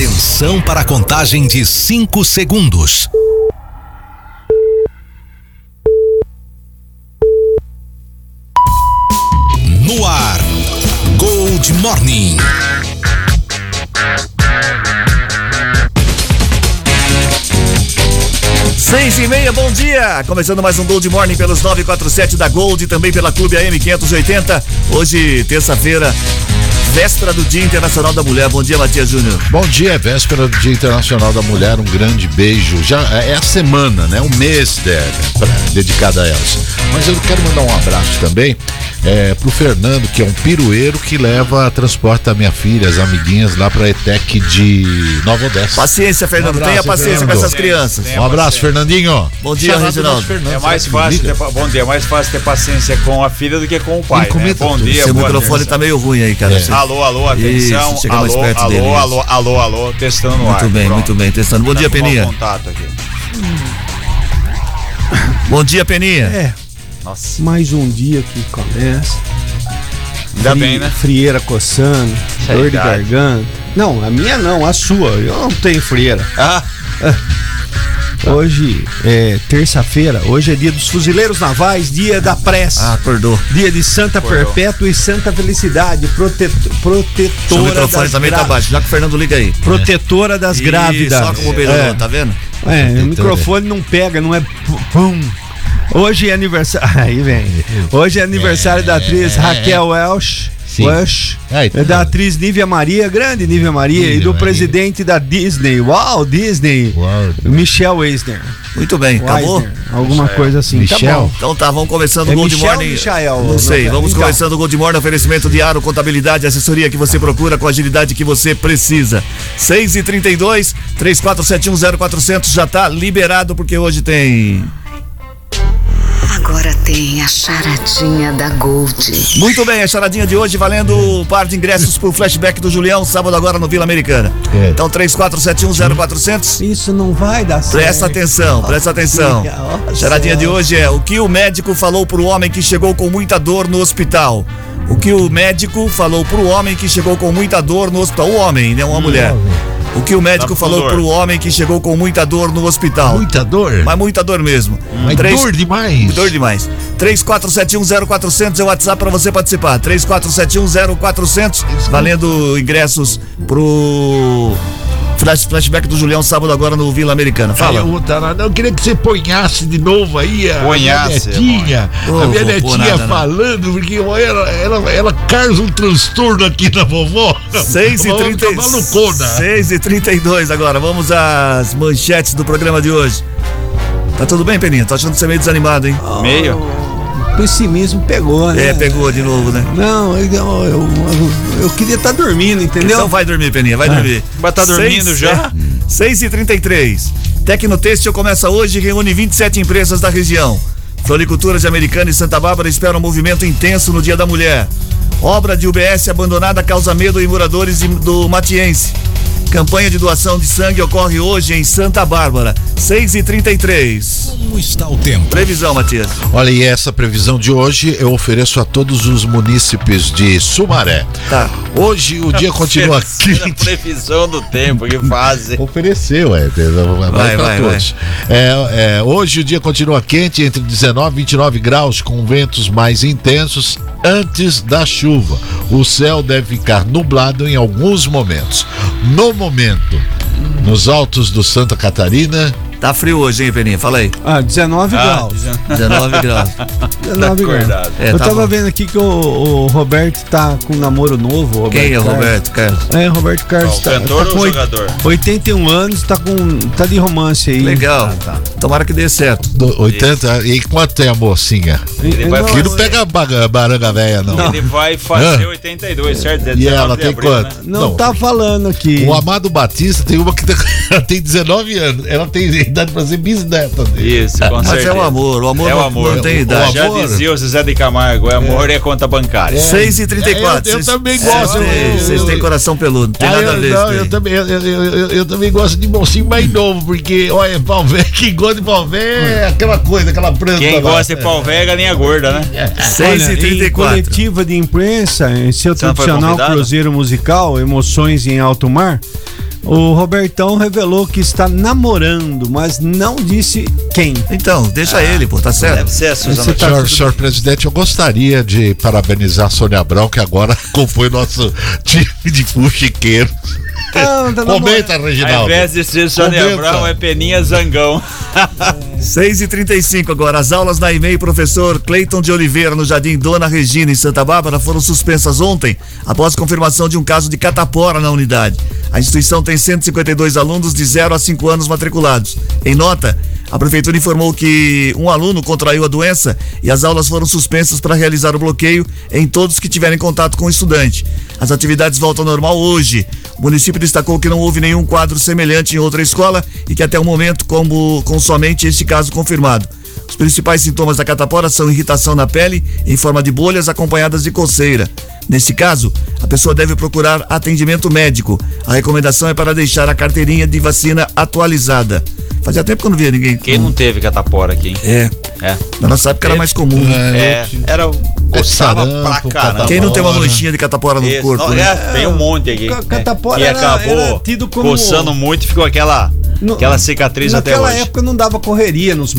Atenção para a contagem de 5 segundos. No ar, Gold Morning. Seis e meia, bom dia! Começando mais um Gold Morning pelos 947 da Gold e também pela Clube AM 580. Hoje, terça-feira, véspera do Dia Internacional da Mulher. Bom dia, Matias Júnior. Bom dia, é véspera do Dia Internacional da Mulher. Um grande beijo. Já é a semana, né? Um mês de, pra, dedicado a elas. Mas eu quero mandar um abraço também é, pro Fernando, que é um pirueiro que leva, transporta a minha filha, as amiguinhas lá pra ETEC de Nova Odessa. Paciência, Fernando. Um abraço, Tenha paciência Fernando. com essas crianças. Um abraço, Fernandinho. Bom dia, Chamado Reginaldo. Fernando, É mais fácil ter, bom dia, é mais fácil ter paciência com a filha do que com o pai. Né? Bom dia, Seu microfone terça. tá meio ruim aí, cara. É. Alô, alô, atenção. Isso, alô, perto alô, dele, alô, alô, alô, testando no ar. Muito bem, Pronto. muito bem. Testando. Bom dia, Peninha. contato aqui. Bom dia, Peninha. É, Nossa, mais um dia que começa. ainda Fri- bem, né? Frieira coçando, Essa dor de idade. garganta. Não, a minha não, a sua. Eu não tenho frieira. Ah, Hoje é terça-feira, hoje é dia dos fuzileiros navais, dia da prece. Ah, acordou. Dia de Santa Perpétua e Santa Felicidade, Seu protetora microfone das também tá baixo. Já que o Fernando liga aí. Protetora das Isso, grávidas. Só como melhorou, É. tá vendo? É, o microfone não pega, não é pu- pum. Hoje é aniversário. Aí vem. Hoje é aniversário da atriz Raquel Welch. Sim. Aí, É da atriz Nívia Maria, grande Nívia Maria, Nívia e do Maria. presidente da Disney. Uau, Disney. Uau. Michel Eisner. Muito bem, acabou? Eisner, Alguma coisa assim. Tá Michel? bom. Então tá, vamos começando o É Gold Michel Morning. Michael? Não sei, Não, vamos então. começando o Gold Morning, oferecimento de Aro, contabilidade, assessoria que você procura com a agilidade que você precisa. 6 e 32 34710400 já tá liberado porque hoje tem. Agora tem a charadinha da Gold. Muito bem, a charadinha de hoje valendo o par de ingressos pro flashback do Julião, sábado agora no Vila Americana. É. Então 34710400. Isso não vai dar certo. Presta atenção, presta atenção. A charadinha de hoje é o que o médico falou pro homem que chegou com muita dor no hospital. O que o médico falou pro homem que chegou com muita dor no hospital. O homem, né? Uma mulher. O que o médico falou dor. pro homem que chegou com muita dor no hospital. Muita dor. Mas muita dor mesmo. Mas Três- dor demais. Dor demais. 34710400 é o WhatsApp pra você participar. 34710400 valendo ingressos pro flashback do Julião sábado agora no Vila Americana. Fala. Ô, Tarado, eu queria que você ponhasse de novo aí a, Ponhasse, a minha netinha. a minha netinha nada, não. falando, porque ela, ela, ela causa um transtorno aqui na vovó. 6 e A vovó 30 fica malucona. 6 e 32 agora. Vamos às manchetes do programa de hoje. Tá tudo bem, Peninha? Tô achando que você é meio desanimado, hein? meio. O pessimismo pegou, né? É, pegou de novo, né? Não, eu, eu, eu- eu queria estar dormindo, entendeu? Então vai dormir, Peninha, vai dormir. Mas tá dormindo já? 6 e 33 Tecnotêxtil começa hoje e reúne 27 empresas da região. Floriculturas de Americana e Santa Bárbara esperam um movimento intenso no Dia da Mulher. Obra de UBS abandonada causa medo em moradores do Matiense. Campanha de doação de sangue ocorre hoje em Santa Bárbara. 6 e 33 Como está o tempo? Previsão, Matias. Olha, e essa previsão de hoje eu ofereço a todos os munícipes de Sumaré. Tá. Hoje o dia continua quente. previsão do tempo que fazem. Ofereceu, é. Vai, Vai, pra vai, todos. É, é, hoje o dia continua quente, entre 19 e 29 graus, com ventos mais intensos antes da chuva. O céu deve ficar nublado em alguns momentos. No momento, nos altos do Santa Catarina, Tá frio hoje, hein, Peninha? Fala aí. Ah, 19 Ah, graus. 19 graus. 19 graus. acordado. É, eu tá tava bom. vendo aqui que o, o Roberto tá com um namoro novo. o Quem é o. Roberto, Carlos? É, Roberto Carlos Qual, o tá, cantor tá ou jogador? 81 anos, tá com tá de romance aí. Legal. Tomara que dê certo. do 80. E quanto tem a mocinha? Ele vai Não, não pega baranga velha, não. Ele vai fazer Hã? 82, certo? E 19 ela tem abril, quanto? né? Não, tá falando aqui. O Amado Batista tem uma que tem 19 anos. Ela tem idade pra ser bisneta dele. Isso, com Mas certeza. é o amor, o amor É o amor. não tem idade. Já dizia o Zezé de Camargo, o amor é, conta bancária. 6 e 34 É, eu- eu também gosto, Vocês têm coração peludo, não tem Ah, nada eu, a ver. não, eu, também, eu, eu, eu- eu também gosto de mocinho mais novo, porque, olha, pau velho, quem gosta de pau velho é aquela coisa, aquela planta. Quem lá. gosta de pau velho é galinha gorda, né? 6 Olha, e em 34 coletiva de imprensa, em seu tradicional cruzeiro musical, Emoções em Alto Mar, O Robertão revelou que está namorando, mas não disse quem. Então, deixa ele, pô, tá certo? Deve ser a Suzana tá- senhor, senhor presidente, eu gostaria de parabenizar a Sônia Abrão, que agora compõe nosso time de fuxiqueiros. Comenta, Ao Reginaldo. invés de ser Sônia Comenta. Abrão, é Peninha Zangão. 6 e 35 agora. As aulas na EMEI professor Cleiton de Oliveira no Jardim Dona Regina em Santa Bárbara foram suspensas ontem após confirmação de um caso de catapora na unidade. A instituição tem 152 alunos de 0 a 5 anos matriculados. Em nota, a prefeitura informou que um aluno contraiu a doença e as aulas foram suspensas para realizar o bloqueio em todos que tiverem contato com o estudante. As atividades voltam ao normal hoje. O município destacou que não houve nenhum quadro semelhante em outra escola e que até o momento, como com somente este caso confirmado. Os principais sintomas da catapora são irritação na pele em forma de bolhas acompanhadas de coceira. Neste caso, a pessoa deve procurar atendimento médico. A recomendação é para deixar a carteirinha de vacina atualizada. Fazia tempo que eu não via ninguém. Quem não teve catapora aqui, hein? É, É. na nossa época era mais comum. né? É, era. Coçava pra caramba. Quem não tem uma manchinha de catapora no Isso. corpo, Não, né? é, tem um monte aqui. Né? catapora E acabou era tido como- coçando muito e ficou aquela, No- aquela cicatriz até Naquela hoje. época não dava correria nos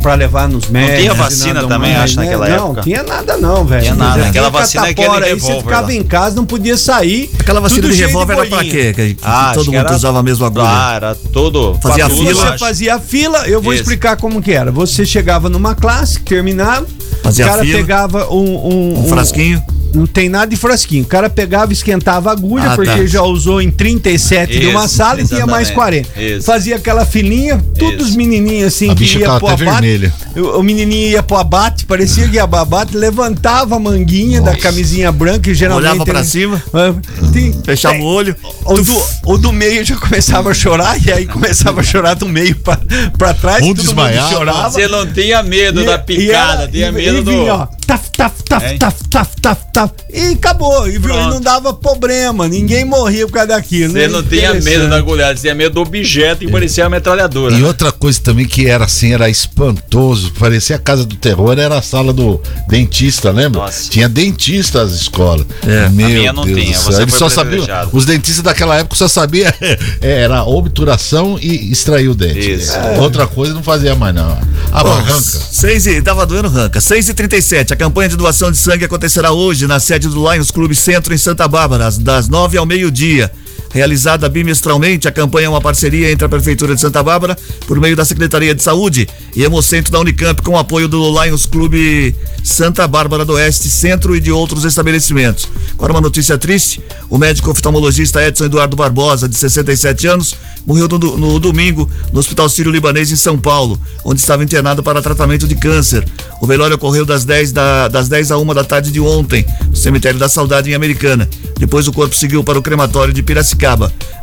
pra levar nos médicos. tinha e vacina nada também, mais, acho, né? naquela não, época. tinha nada não, velho. Tinha nada, Tinha aquela vacina é aquele catapora, aí Você ficava lá. em casa, não podia sair. Aquela vacina tudo de revólver era pra quê? Que, que Ah, todo mundo era- usava a mesma agulha. Ah, era todo. Fazia fila. Você fazia fila, eu vou Isso. explicar como que era. Você chegava numa classe, terminava, Fazia o cara fila. pegava um, um, Um frasquinho. Não tem nada de frasquinho. O cara pegava, esquentava a agulha, Ah, porque tá. já usou em 37 de uma Isso, sala e tinha mais exatamente. 40. Isso. Fazia aquela filinha, todos os Isso. menininhos assim A que bicha ia pro abate. vermelha. O, menininho ia pro abate, parecia que ia pro abate, levantava a manguinha da camisinha branca e geralmente. Olhava pra ele- cima. Ah, tem- Fechava tem- o olho. o do, o do meio já começava a chorar, e aí começava a chorar do meio pra, pra trás. Um todo mundo desmaiava. chorava. Você não tinha medo E- da e picada, era- tinha e- medo e do. ó, taf, taf, taf, Hein? taf, taf, taf, taf, e acabou. E, viu, e não dava problema, ninguém morria por causa daquilo. Você né? não tinha medo da agulhada, você tinha medo do objeto que parecia uma metralhadora. E outra coisa também que era assim, era espantoso, parecia a casa do terror, era a sala do dentista, lembra? Nossa. Tinha dentista às escolas. É. Meu A minha não Deus tinha, você Eles só sabiam, privilegiado. os dentistas daquela época só sabiam era obturação e extrair o dente. Isso. É. Outra coisa não fazia mais não. A barranca. 6 e tava doendo ranca. 6 e 37 A campanha de doação de sangue acontecerá hoje na sede do Lions Clube Centro em Santa Bárbara, das 9 ao meio-dia. Realizada bimestralmente, a campanha é uma parceria entre a Prefeitura de Santa Bárbara, por meio da Secretaria de Saúde e Hemocentro da Unicamp, com apoio do Lions Clube Santa Bárbara do Oeste, Centro e de outros estabelecimentos. Agora uma notícia triste: o médico oftalmologista Edson Eduardo Barbosa, de 67 anos, morreu no, no domingo no Hospital Sírio-Libanês em São Paulo, onde estava internado para tratamento de câncer. O velório ocorreu das 10, da, das 10 a 1 da tarde de ontem, no cemitério da Saudade em Americana. Depois o corpo seguiu para o crematório de Piracicaba.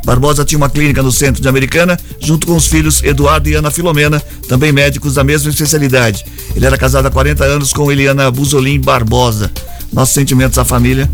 Barbosa tinha uma clínica no centro de Americana, junto com os filhos Eduardo e Ana Filomena, também médicos da mesma especialidade. Ele era casado há 40 anos com Eliana Buzolin Barbosa. Nossos sentimentos à família.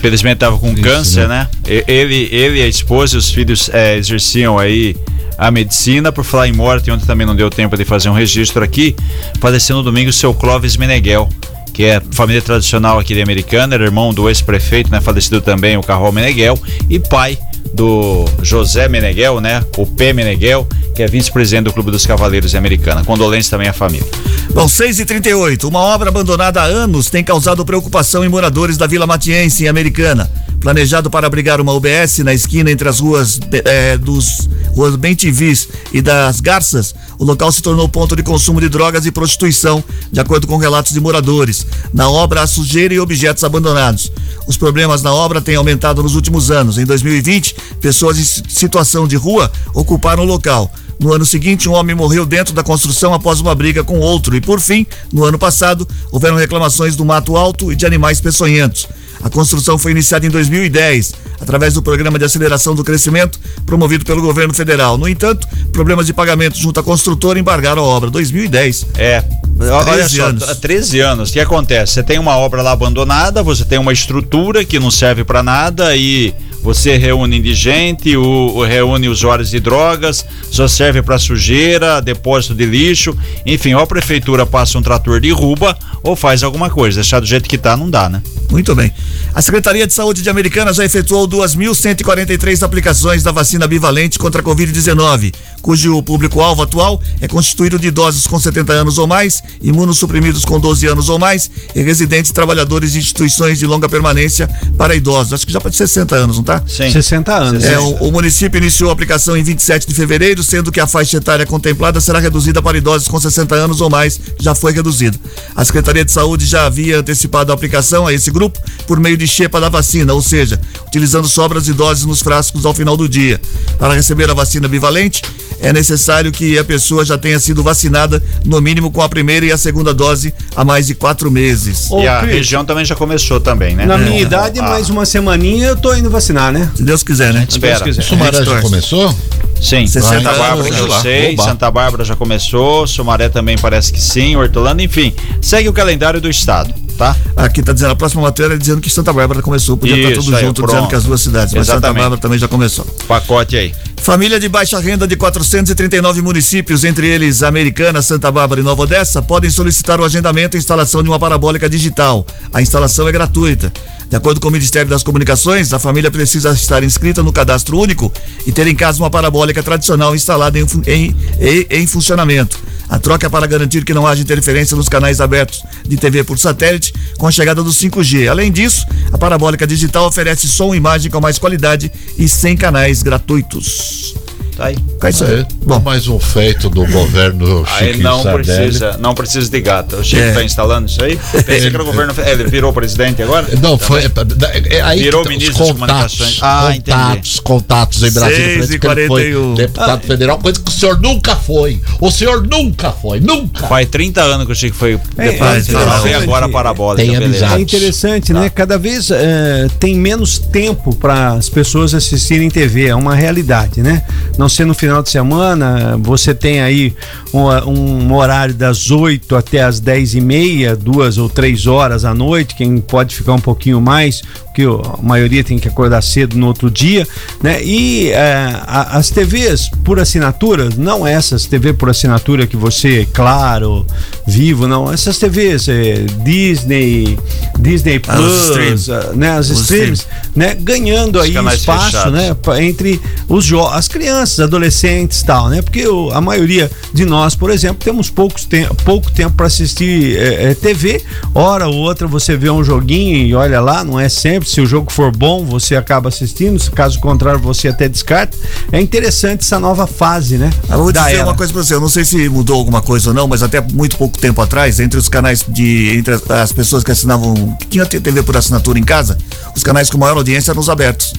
Felizmente tava com câncer, né? E- Ele, ele, a esposa e os filhos eh, exerciam aí a medicina. Por falar em morte, ontem também não deu tempo de fazer um registro aqui. Faleceu no domingo o seu Clóvis Meneghel, que é família tradicional aqui de Americana, era irmão do ex-prefeito, né? Falecido também o Carrol Meneghel e pai do José Meneghel, né? O P. Meneghel, que é vice-presidente do Clube dos Cavaleiros de Americana. Condolências também à família. Bom, 6 e 38 Uma obra abandonada há anos tem causado preocupação em moradores da Vila Matiense, em Americana. Planejado para abrigar uma UBS na esquina entre as ruas eh, dos ruas Bentivis e das Garças, o local se tornou ponto de consumo de drogas e prostituição, de acordo com relatos de moradores. Na obra há sujeira e objetos abandonados. Os problemas na obra têm aumentado nos últimos anos. Em 2020, pessoas em si- situação de rua ocuparam o local. No ano seguinte, um homem morreu dentro da construção após uma briga com outro. E por fim, no ano passado, houveram reclamações do mato alto e de animais peçonhentos. A construção foi iniciada em 2010, através do Programa de Aceleração do Crescimento, promovido pelo governo federal. No entanto, problemas de pagamento junto à construtora embargaram a obra. 2010. É. Olha 13 só, anos. há 13 anos. O que acontece? Você tem uma obra lá abandonada, você tem uma estrutura que não serve para nada e Você reúne indigente, o, o reúne usuários de drogas, só serve para sujeira, depósito de lixo, enfim, ou a prefeitura passa um trator de ruba ou faz alguma coisa. Deixar do jeito que tá não dá, né? Muito bem. A Secretaria de Saúde de Americana já efetuou 2.143 aplicações da vacina bivalente contra a Covid-19, cujo público-alvo atual é constituído de idosos com 70 anos ou mais, imunossuprimidos com 12 anos ou mais e residentes trabalhadores de instituições de longa permanência para idosos. Acho que já pode 60 anos, não tá? Sim. 60 anos. É, o, o município iniciou a aplicação em 27 de fevereiro, sendo que a faixa etária contemplada será reduzida para idosos com 60 anos ou mais, já foi reduzida. A Secretaria de Saúde já havia antecipado a aplicação a esse grupo por meio de xepa da vacina, ou seja, utilizando sobras de doses nos frascos ao final do dia. Para receber a vacina bivalente, é necessário que a pessoa já tenha sido vacinada, no mínimo com a primeira e a segunda dose há mais de quatro meses. Ô, e a Cris, região também já começou também, né? Na É. minha idade, Ah, mais uma semaninha eu tô indo vacinar, né? Se Deus quiser, né? Espera. quiser. Sumaré já começou? Sim, 60 Santa Bárbara eu lá. sei, Oba. Santa Bárbara já começou, Sumaré também parece que sim, Hortolândia, enfim, segue o calendário do estado, tá? Aqui tá dizendo, a próxima matéria é dizendo que Santa Bárbara começou, podia estar Isso tudo aí, junto, pronto. dizendo que as duas cidades, mas Santa Exatamente. Bárbara também já começou. Pacote aí. Família de baixa renda de 439 municípios, entre eles Americana, Santa Bárbara e Nova Odessa, podem solicitar o agendamento e instalação de uma parabólica digital. A instalação é gratuita. De acordo com o Ministério das Comunicações, a família precisa estar inscrita no cadastro único e ter em casa uma parabólica tradicional instalada em, em- em- em funcionamento. A troca é para garantir que não haja interferência nos canais abertos de TV por satélite com a chegada do 5G. Além disso, a parabólica digital oferece som e imagem com mais qualidade e 100 canais gratuitos. Tá aí. É isso aí. É, Bom, mais um feito do governo Aí Chiquinho não Sardelli. precisa, não precisa de gata. O Chico É. tá instalando isso aí? Pensei que era o governo. É, ele virou presidente agora? Não, foi. É, é aí Virou tá ministro os de comunicações. contatos, Ah, contatos, contatos em Brasília. Seis parece e que ele foi 41. deputado federal, coisa que o senhor nunca foi. O senhor nunca foi, nunca. Faz 30 anos que o Chico foi É, deputado é federal e interessante. agora a parabólica. Tem amizade. É interessante, né? Cada vez eh, tem menos tempo para as pessoas assistirem TV, é uma realidade, né? Não ser no final de semana, você tem aí um, um horário das 8 até as 10 e meia, duas ou três horas à noite, quem pode ficar um pouquinho mais, porque a maioria tem que acordar cedo no outro dia, né? E eh, a- as TVs por assinatura, não essas TV por assinatura que você, claro, vivo, não, essas TVs eh, Disney, Disney Ah, Plus, ah, né, as streams, né, ganhando aí espaço, fechados. né, entre os jo as crianças, adolescentes, tal, né? Porque o- a maioria de nós, por exemplo, temos poucos te pouco tempo para assistir eh, eh, TV. Hora ou outra você vê um joguinho e olha lá, não é sempre. Se o jogo for bom, você acaba assistindo. Se caso contrário, você até descarta. É interessante essa nova fase, né? Eu vou da dizer era. uma coisa pra você, eu não sei se mudou alguma coisa ou não, mas até muito pouco tempo atrás, entre os canais de. entre as, as pessoas que assinavam. que tinha TV por assinatura em casa, os canais com maior audiência eram os abertos.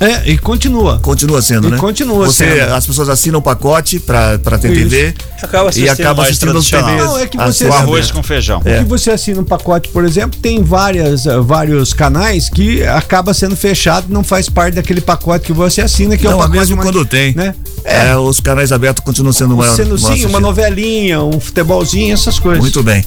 É, e continua. Continua sendo, E né? continua Você, sendo. As pessoas assinam o pacote pra, pra ter. TV Acaba e acaba assistindo os tradicional. TVs. Não, é que as você- TVs arroz com feijão. É. que você assina um pacote, por exemplo, tem várias, ah, vários canais que acaba sendo fechado, não faz parte daquele pacote que você assina, que é o Não, pacote mesmo mais- quando tem. né? É, os canais abertos continuam sendo maior. Sendo sim, uma novelinha, um futebolzinho, essas coisas. Muito bem.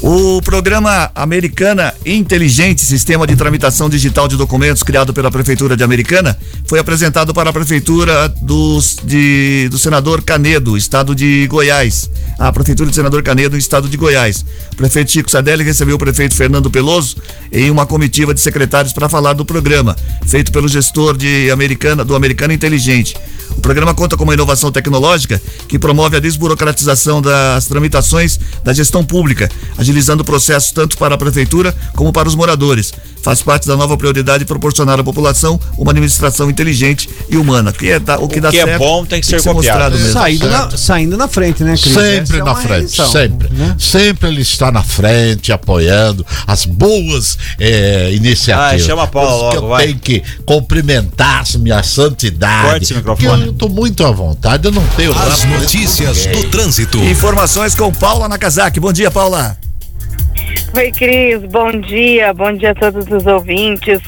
O programa Americana Inteligente, sistema de tramitação digital de documentos criado pela Prefeitura de Americana, foi apresentado para a Prefeitura dos, de, do senador Canedo, estado de Goiás. A Prefeitura do senador Canedo, estado de Goiás. O prefeito Chico Sadelli recebeu o prefeito Fernando Peloso em uma comitiva de secretários para falar do programa, feito pelo gestor de Americana, do Americana Inteligente. O programa conta com uma inovação tecnológica que promove a desburocratização das tramitações da gestão pública, agilizando o processo tanto para a prefeitura como para os moradores. Faz parte da nova prioridade proporcionar à população uma administração inteligente e humana. Que é, da- o que O dá que é certo bom tem que ser copiado. mostrado mesmo. Saindo na, saindo na frente, né, Cris? Sempre é na frente, lição, sempre. né? Sempre ele está na frente, apoiando as boas eh, iniciativas. Ah, chama a Paula isso que logo, eu vai. tenho que cumprimentar minha santidade. Corte esse microfone. Eu estou muito à vontade, eu não tenho As notícias do trânsito. Informações com Paula Nakazaki. Bom dia, Paula. Oi, Cris, bom dia, bom dia a todos os ouvintes.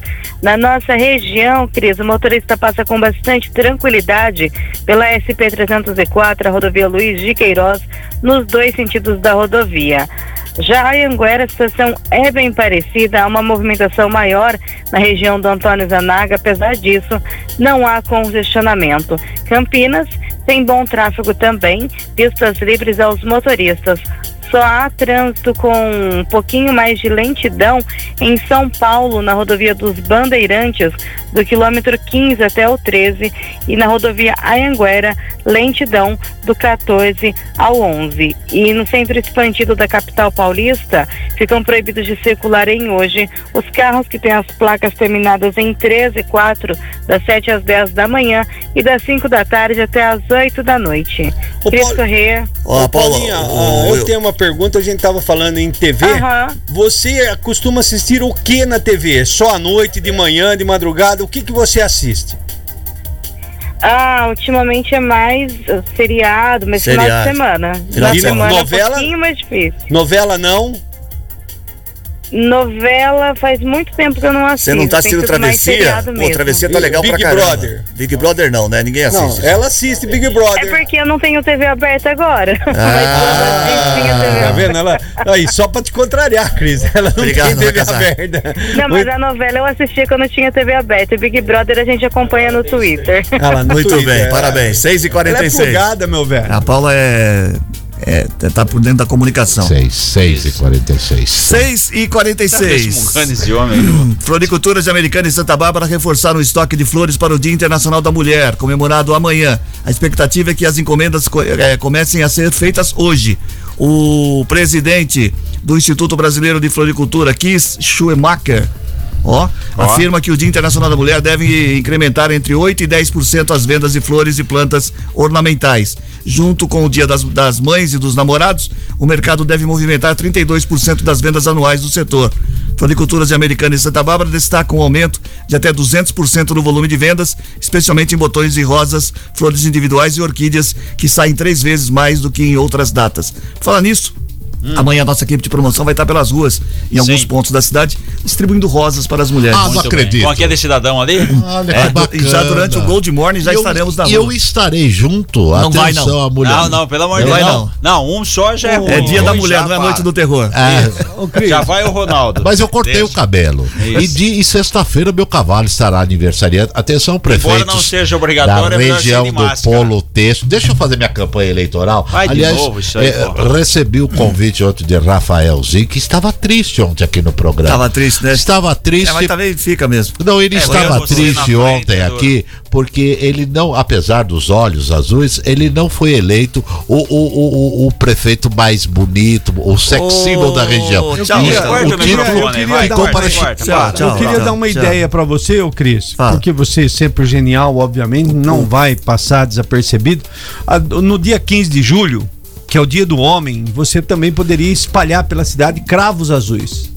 Na nossa região, Cris, o motorista passa com bastante tranquilidade pela SP-304, a rodovia Luiz de Queiroz, nos dois sentidos da rodovia. Já a Anguera, a situação é bem parecida, há uma movimentação maior na região do Antônio Zanaga, apesar disso, não há congestionamento. Campinas tem bom tráfego também, pistas livres aos motoristas. Só há trânsito com um pouquinho mais de lentidão em São Paulo, na rodovia dos Bandeirantes, do quilômetro 15 até o 13, e na rodovia Anhanguera, lentidão do 14 ao 11. E no centro expandido da capital paulista, ficam proibidos de circularem hoje os carros que têm as placas terminadas em 13 e 4, das 7 às 10 da manhã e das 5 da tarde até às 8 da noite. Ô, Cris Paulo- Corrêa. Ó, Paulo, Paulinha, ah, eu tenho uma pergunta, a gente tava falando em TV. Aham. Você costuma assistir o que na TV? Só à noite, de manhã, de madrugada? O que que você assiste? Ah, ultimamente é mais uh, seriado, mas final Seriado. de semana. Final Final de semana é um Novela? pouquinho mais difícil. Novela não? Novela faz muito tempo que eu não assisto. Você não tá assistindo Travessia? Pô. Travessia tá legal Big pra caramba. Brother. Big Brother não, né? Ninguém Não, assiste. ela assiste Big É Brother. porque eu não tenho TV aberta agora. Ah. TV Tá vendo? Ela, aí, só pra te contrariar, Cris. Ela não Obrigado, tem TV casar. aberta. Não, mas a novela eu assistia quando eu tinha TV aberta. E Big Brother a gente acompanha no Twitter. Ela no Muito Twitter, bem, é. parabéns. 6 e Ela é 46 plugada, meu velho. A Paula é, é. tá por dentro da comunicação. 6, 6 e 46. 6 e Tá 46 Resmunganes de homem. Floriculturas de Americana e Santa Bárbara reforçaram o estoque de flores para o Dia Internacional da Mulher, comemorado amanhã. A expectativa é que as encomendas co- eh, comecem a ser feitas hoje. O presidente do Instituto Brasileiro de Floricultura, Kiss Schumacher, ó, afirma que o Dia Internacional da Mulher deve incrementar entre 8 e 10% as vendas de flores e plantas ornamentais. Junto com o Dia das, das Mães e dos Namorados, o mercado deve movimentar 32% das vendas anuais do setor. Floriculturas de Americana e Santa Bárbara destacam um aumento de até 200% no volume de vendas, especialmente em botões de rosas, flores individuais e orquídeas, que saem três vezes mais do que em outras datas. Fala nisso. Amanhã a nossa equipe de promoção vai estar pelas ruas, em alguns Sim. pontos da cidade, distribuindo rosas para as mulheres. Ah, não bem. acredito. Com aquele cidadão ali? Olha É, do- bacana. e já durante o Gold Morning já eu, estaremos na E rua. eu estarei junto. Não vai, Atenção, não. a mulher. Não, não, pelo amor de Não Deus. vai, Não. não, um só já é ruim. É dia da mulher, não é noite do terror. É, Já vai o Ronaldo. mas eu cortei Deixa. o cabelo. E, Isso. de, e sexta-feira meu cavalo estará aniversariando. Atenção, prefeitos. não seja obrigatório, da é região de do máscara. Polo Texto. Deixa eu fazer minha campanha eleitoral. Vai de Aliás, novo isso aí, pô. recebi o convite ontem de Rafaelzinho, que estava triste ontem aqui no programa. Tava triste, né? Estava triste. É, mas também fica mesmo. Não, ele É, estava triste ontem aqui, porque ele não, apesar dos olhos azuis, ele não foi eleito o, o, o, o, o prefeito mais bonito, o sex symbol da região. tchau, E tchau. O título ficou para para. eu queria dar uma tchau. ideia pra você, ô Cris, Fala. porque você é sempre genial, obviamente, não vai passar desapercebido. Ah, No dia 15 de julho, que é o dia do homem, você também poderia espalhar pela cidade cravos azuis.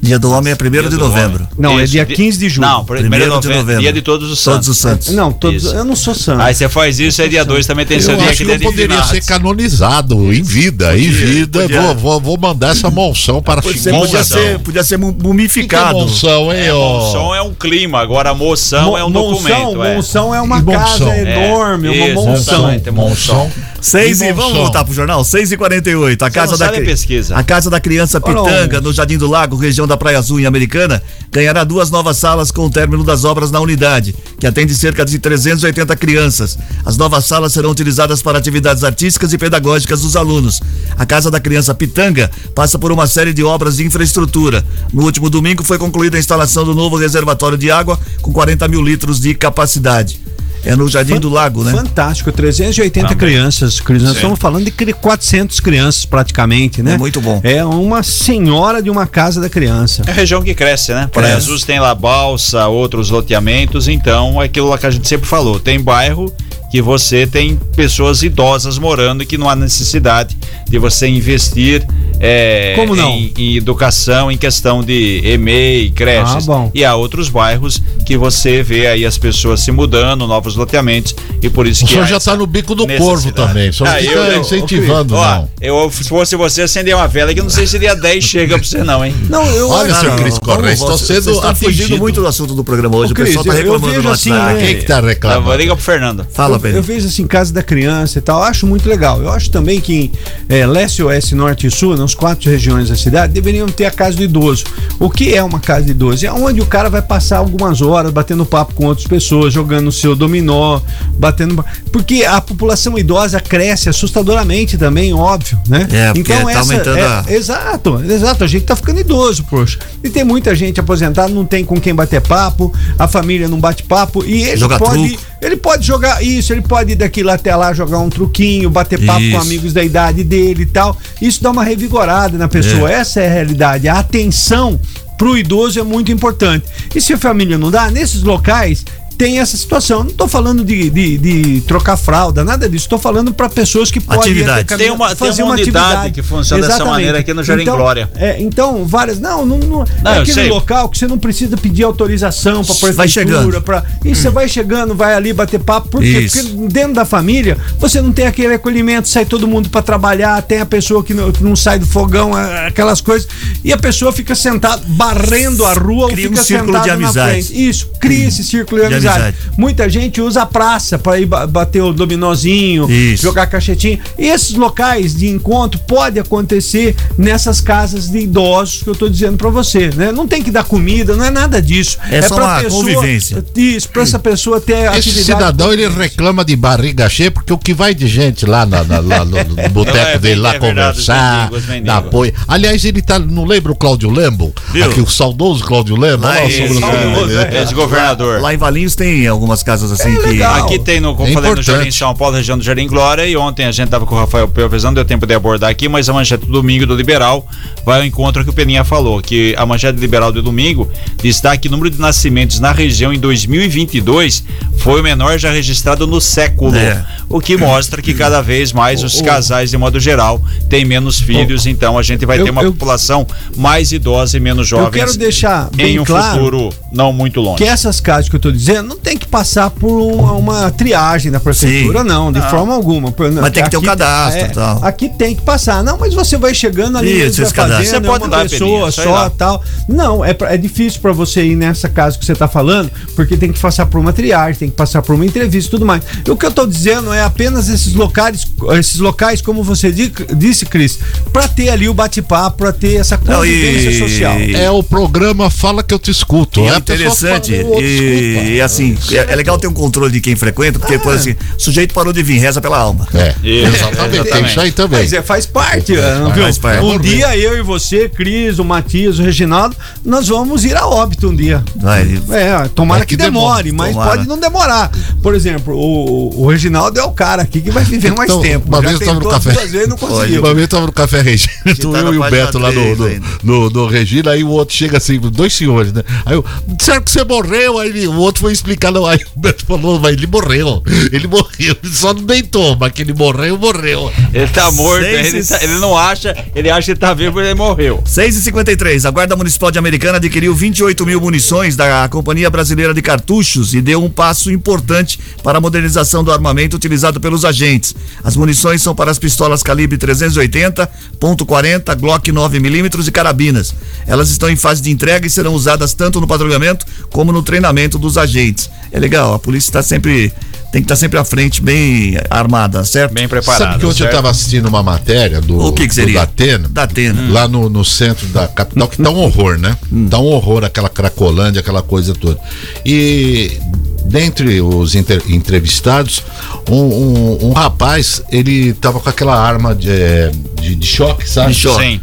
Dia do Homem é 1 de Dia novembro. homem. Não, é Isso, dia di- 15 de julho. Não, primeiro, Primeiro de novembro. Dia de todos os Todos santos. os santos. Não, todos, Isso. eu não sou santo. Aí você faz isso, aí dia 2 também tem seu Eu dia acho que que dia eu de poderia ser canonizado em vida, em vida. podia. Vou, vou, vou mandar essa monção para Você podia ser, podia ser mu- Que que é mumificado. monção, hein, É, ó? monção é um clima, agora moção é um Monção, documento. é. Monção é uma monção? casa enorme, uma Isso, monção. monção. Seis E vamos voltar pro jornal? 6 e 48 A casa da sabe a cri- pesquisa. A casa da criança Pitanga, no Jardim do Lago, região da Praia Azul em Americana, ganhará duas novas salas com o término das obras na unidade, que atende cerca de 380 crianças. As novas salas serão utilizadas para atividades artísticas e pedagógicas dos alunos. A casa da criança Pitanga passa por uma série de obras de infraestrutura. No último domingo foi concluída a instalação do novo reservatório de água com 40 mil litros de capacidade. É no Jardim do Lago, né? Fantástico, 380 crianças, Cris. Nós estamos falando de cri- 400 crianças praticamente, né? É muito bom. É uma senhora de uma casa da criança. É a região que cresce, né? Praia. Azul tem lá balsa, outros loteamentos, então é aquilo lá que a gente sempre falou. Tem bairro que você tem pessoas idosas morando e que não há necessidade de você investir é, Como não? Em, em educação, em questão de EMEI, creches. Ah, bom. E há outros bairros que você vê aí as pessoas se mudando, novos loteamentos e por isso O que senhor há já essa tá no bico do corvo também. Só Ah, fica eu- eu- incentivando, Ó, não. eu se fosse você acender uma vela que eu não sei se dia 10 chega pra você não, hein? Não, eu Olha, Não, Cris Correia, estou sendo estão fugindo muito do assunto do programa hoje. Ô, o pessoal Cris, tá eu- eu reclamando vejo no assim, WhatsApp. né? Quem que tá Eu vou reclamando? ligar pro Fernando. Fala, eu, Pedro. eu vejo assim, casa da criança e tal, eu acho muito legal. Eu acho também que é, leste, oeste, norte e sul, nas quatro regiões da cidade, deveriam ter a casa do idoso. O que é uma casa de idoso? É onde o cara vai passar algumas horas batendo papo com outras pessoas, jogando o seu dominó, batendo. Porque a população idosa cresce assustadoramente também, óbvio, né? É, porque tá aumentando é- a- Exato, exato. A gente tá ficando idoso, poxa. E tem muita gente aposentada, não tem com quem bater papo, a família não bate papo. E ele Joga pode. truco. Ele pode jogar isso, ele pode ir daqui lá até lá jogar um truquinho, bater papo Isso. com amigos da idade dele e tal. Isso dá uma revigorada na pessoa. Essa é a realidade. A atenção pro idoso é muito importante. E se a família não dá, nesses locais tem essa situação. Não tô falando de, de, de trocar fralda, nada disso. Tô falando para pessoas que podem Atividade. Tem uma- tem uma unidade que funciona dessa maneira aqui no Jardim então, Glória. É, então, várias. Não, não, não, Não, é aquele sei. local que você não precisa pedir autorização para prefeitura. Vai chegando. Pra, e você vai chegando, vai ali bater papo. Por quê? Porque dentro da família, você não tem aquele acolhimento, sai todo mundo para trabalhar, tem a pessoa que não, que não sai do fogão, a- aquelas coisas. E a pessoa fica sentada, barrendo a rua Cria ou um fica círculo sentada de na amizade. frente. Isso, cria esse círculo de, De amizade. Amizade. Muita gente usa a praça para ir ba- bater o dominozinho, Isso. jogar cachetinho. Esses locais de encontro pode acontecer nessas casas de idosos que eu tô dizendo para você, né? Não tem que dar comida, não é nada disso. É só pra uma convivência. Isso, para essa pessoa ter Esse atividade. cidadão ele reclama de barriga cheia porque o que vai de gente lá, na- na- lá no, no boteco é, dele lá é conversar, dar apoio. Aliás, ele tá. Não lembra o Cláudio Lembo? Viu? Aqui, o saudoso Cláudio Lembo? Lá lá saudoso, dele. É, Ex-governador. Lá em Valinhos tem algumas casas assim que. legal. Aqui tem, no, como É falei, no importante. Jardim São Paulo, região do Jardim Glória, e ontem a gente tava com o Rafael Pelves, não deu tempo de abordar aqui, mas a manchete do domingo do Liberal vai ao encontro que o Peninha falou, que a manchete do Liberal do domingo destaca que o número de nascimentos na região em 2022 foi o menor já registrado no século, É. o que mostra que cada vez mais os casais, de modo geral, têm menos filhos, então a gente vai Eu- ter uma eu- população mais idosa e menos Eu jovens quero deixar bem em um claro futuro não muito longe. que essas casas que eu tô dizendo não tem que passar por uma, uma triagem da prefeitura, Sim. não, de forma alguma. Mas tem que ter um aqui- cadastro é, e tal. Aqui tem que passar. Não, mas você vai chegando ali Isso, fazenda, Você pode uma dar, pessoa Peninha, só tal. Não, é, é difícil para você ir nessa casa que você tá falando, porque tem que passar por uma triagem, tem que passar por uma entrevista e tudo mais. E o que eu tô dizendo é apenas esses locais, esses locais, como você di- disse, Cris, para ter ali o bate-papo, para ter essa Não, convivência e- social. É o programa Fala que eu te escuto. E É interessante, fala, o e, e assim, é, é legal ter um controle de quem frequenta, porque, por assim, o sujeito parou de vir, reza pela alma. É, Isso, exatamente, tem isso aí também. Mas é, faz parte, não viu? faz parte. Um dia eu e você, Cris, o Matias, o Reginaldo, nós vamos ir a óbito um dia. Vai, É, tomara É que que, demore, demora, mas tomara. pode não demorar. Por exemplo, o, o Reginaldo é o cara aqui que vai viver mais Então, tempo. uma Já vez eu tava no café. duas vezes, não Uma conseguiu. vez eu tava no café Regina, tá eu na e o Beto lá no, no, no, no Regina, aí o outro chega assim, dois senhores, né? Aí eu, será que você morreu? Aí o outro foi explicar, não, aí o Beto falou, mas ele morreu, ele morreu, ele só não deitou, mas que ele morreu, morreu. Ele tá morto, Seis ele, tá- ele não acha, ele acha que tá vivo e ele morreu. 6 e 53 a Guarda Municipal de Americana adquiriu 28 mil munições da Companhia Brasileira de Cartuchos e deu um passo importante para a modernização do armamento utilizado pelos agentes. As munições são para as pistolas calibre 380, ponto .40, Glock 9mm e carabinas. Elas estão em fase de entrega e serão usadas tanto no patrulhamento como no treinamento dos agentes. É legal, a polícia está sempre tem que estar sempre à frente, bem armada, certo? Bem preparado. Sabe que ontem eu certo? tava assistindo uma matéria do, O que que do seria? Datena, Da Atena. lá no, no centro da capital, que tá um horror, né? Tá um horror aquela Cracolândia, aquela coisa toda. E dentre os inter- entrevistados, um, um- um rapaz, ele tava com aquela arma de, eh, de, de choque, sabe? De choque. Sim.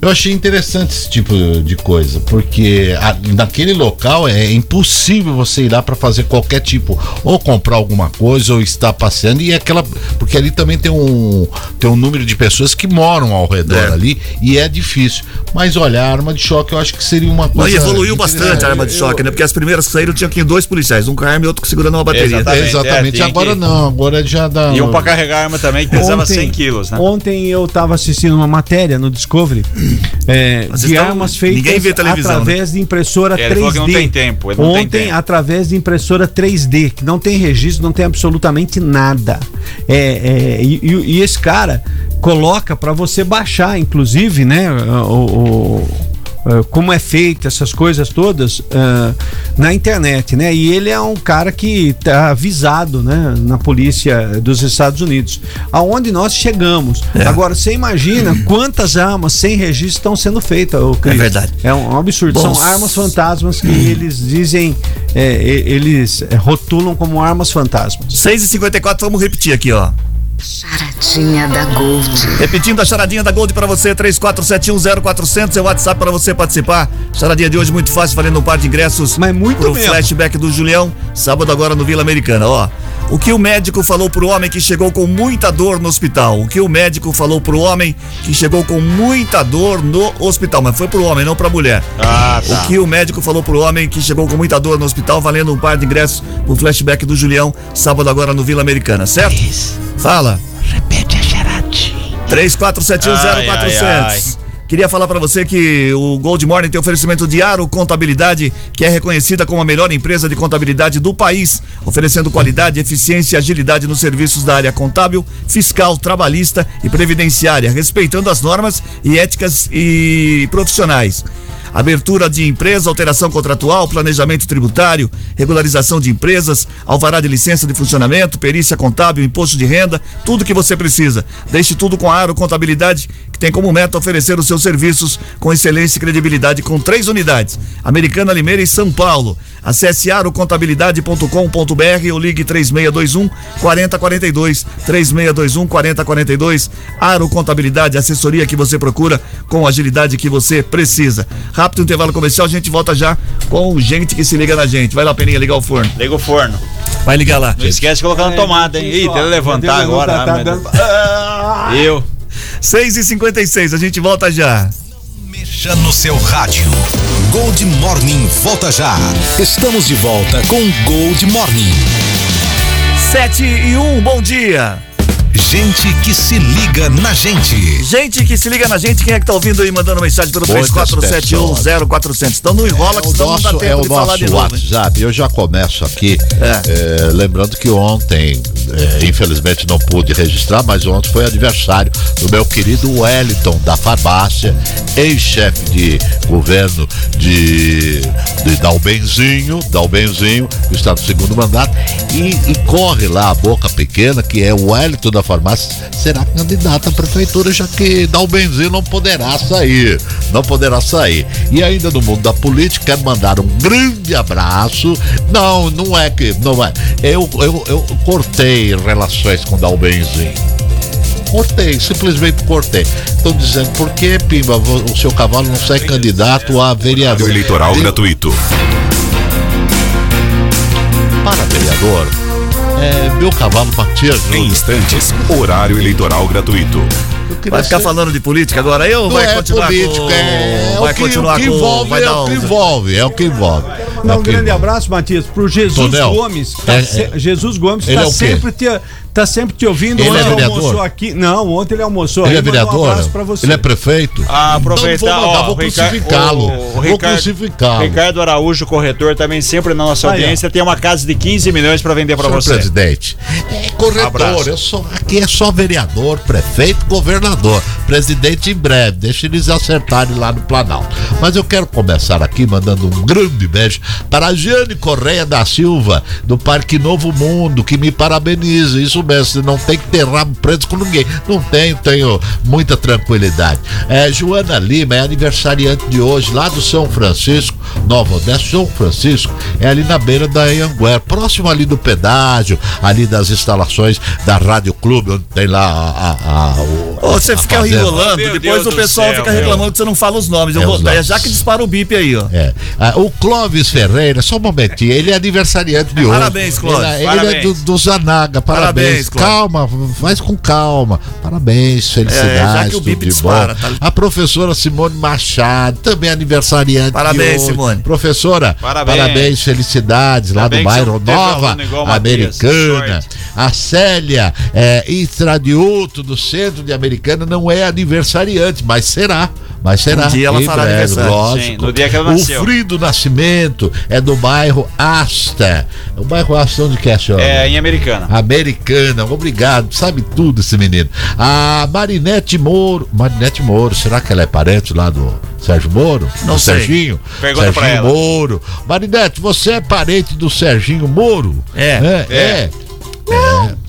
Eu achei interessante esse tipo de coisa, porque a- naquele local é impossível você ir lá para fazer qualquer tipo, ou comprar alguma coisa, ou estar passeando, e é aquela. Porque ali também tem um, tem um número de pessoas que moram ao redor É. ali, e é difícil. Mas olha, a arma de choque eu acho que seria uma coisa. e evoluiu bastante a arma de choque, né? Porque as primeiras que saíram tinha aqui dois policiais, um com arma e outro segurando uma bateria. Exatamente. Exatamente, É, agora que- não, agora já dá. E um pra carregar a arma também que pesava 100 quilos, né? Ontem eu tava assistindo uma matéria no Discovery é, de então, armas feitas né? através de impressora É, ele 3D. falou que não tem tempo, ele não tem Ontem, tempo. através de impressora 3D, que não tem registro, não tem absolutamente nada. É, é, e, e- e esse cara coloca para você baixar, inclusive, né? o- o- eh, como é feito essas coisas todas ah, na internet, né? E ele é um cara que tá avisado, né, na polícia dos Estados Unidos, aonde nós chegamos. É. Agora você imagina quantas armas sem registro estão sendo feitas, ô, Cris? É verdade. É um absurdo. Bom, São armas fantasmas que eles dizem, e- eles eh, rotulam como armas fantasmas. 6h54, vamos repetir aqui, ó. Charadinha da Gold. Repetindo a charadinha da Gold pra você, 34710400 é o WhatsApp pra você participar. Charadinha de hoje muito fácil, valendo um par de ingressos Mas muito pro mesmo. flashback do Julião, sábado agora no Vila Americana, ó. O que o médico falou pro homem que chegou com muita dor no hospital? O que o médico falou pro homem que chegou com muita dor no hospital? Mas foi pro homem, não pra mulher. Ah, tá. O que o médico falou pro homem que chegou com muita dor no hospital, valendo um par de ingressos pro flashback do Julião, sábado agora no Vila Americana, certo? Fala. Repete a charadinha. 34710400. Queria falar pra você que o Gold Morning tem oferecimento de Aro Contabilidade, que é reconhecida como a melhor empresa de contabilidade do país, oferecendo qualidade, eficiência e agilidade nos serviços da área contábil, fiscal, trabalhista e previdenciária, respeitando as normas e éticas e profissionais. Abertura de empresa, alteração contratual, planejamento tributário, regularização de empresas, alvará de licença de funcionamento, perícia contábil, imposto de renda, tudo que você precisa. Deixe tudo com a Aro Contabilidade, que tem como meta oferecer os seus serviços com excelência e credibilidade com três unidades: Americana, Limeira e São Paulo. Acesse arocontabilidade.com.br ou ligue 3621 4042 3621 4042. Aro Contabilidade, assessoria que você procura com a agilidade que você precisa. Rápido intervalo comercial, a gente volta já com gente que se liga na gente. Vai lá, Peninha, ligar o forno. Liga o forno. Vai ligar lá. Não esquece de colocar na tomada, hein? Ih, tem que levantar agora. tá- tá ah. Eu. 6 e 56 a gente volta já. Mexa no seu rádio. Gold Morning volta já. Estamos de volta com Gold Morning. 7 e 1, bom dia. Gente que se liga na gente. Gente que se liga na gente, quem é que tá ouvindo aí, mandando mensagem pelo Muitas 34710400? Então não enrola, que É o senão não dá nosso, tempo é o de falar de nosso novo. hein? WhatsApp. Eu já começo aqui. É. eh, lembrando que ontem, eh, infelizmente não pude registrar, mas ontem foi aniversário do meu querido Wellington, da farmácia, ex-chefe de governo de, de Dalbenzinho, Dalbenzinho, que está no segundo mandato, e, e corre lá a boca pequena, que é o Wellington da farmácia, será candidato à prefeitura, já que Dalbenzinho não poderá sair. Não poderá sair. E ainda no mundo da política, quero mandar um grande abraço. Não, não é que. Não é. Eu, eu, eu cortei relações com Dalbenzinho. Cortei, simplesmente cortei. Estão dizendo, por que, Pimba, o seu cavalo não sai candidato a vereador? Eleitoral gratuito. Para vereador, é, meu cavalo junto. Em instantes, horário eleitoral gratuito. Vai ficar ser- falando de política agora? Eu Não vai é continuar político, com... é, vai o que, continuar o que com... envolve, vai é dar o que envolve, é o que envolve. Não, É um grande envolve. abraço, Matias, pro Jesus Tonel, Gomes. Tá é- se- é- Jesus Gomes Ele tá é sempre, te, tá sempre te ouvindo. Ele ontem é ele vereador? almoçou aqui. Não, ontem ele almoçou. Ele aí, é vereador? Um abraço pra você. Ele é prefeito? Ah, aproveitar, Então vou mandar, ó, vou crucificá-lo. Vou crucificá-lo. Ricardo Araújo, corretor, também sempre na nossa Aí, audiência, tem uma casa de 15 milhões pra vender Senhor você. presidente, é corretor, eu sou, aqui é só vereador, prefeito, governador, presidente em breve, deixa eles acertarem lá no Planalto. Mas eu quero começar aqui mandando um grande beijo para a Jane Correia da Silva, do Parque Novo Mundo, que me parabeniza, isso não tem que ter rabo preso com ninguém, não tenho, tenho muita tranquilidade. É, Joana Lima é aniversariante de hoje, lá do São Francisco, Nova Odessa, São Francisco, é ali na beira da Anhanguera, próximo ali do pedágio, ali das instalações da Rádio Clube, onde tem lá a. a- a- o- Ô, Você a fica fazenda. enrolando, Meu depois Deus o pessoal céu, fica meu. reclamando que você não fala os nomes. Eu É, vou, os é nomes. já que dispara o bip aí, ó. É. Ah, o Clóvis Ferreira, só um momentinho, ele é aniversariante de hoje. Parabéns, Clóvis. Ele, é- ele é Parabéns. do, do Zanaga, parabéns. Parabéns, Clóvis. calma, faz com calma. Parabéns, felicidades. É, já que o tudo de dispara, bom. tá- A professora Simone Machado, também aniversariante. Parabéns. Simone. Professora, parabéns, Parabéns. felicidades lá Ainda bem do bairro Nova Americana. A Célia é, Estradiuto, do centro de Americana, não é aniversariante, mas será. Mas será? Um dia ela Em fará breve, aniversário. Lógico. Sim, no dia que ela o nasceu. Frido Nascimento é do bairro Asta. O bairro Asta onde que é, senhora? É, em Americana. Americana, obrigado, sabe tudo esse menino. A Marinete Moro, Marinete Moro, será que ela é parente lá do Sérgio Moro? Não do sei. Serginho? Pergunta Serginho pra ela. Moro. Marinete, você é parente do Serginho Moro? É. É. é. É.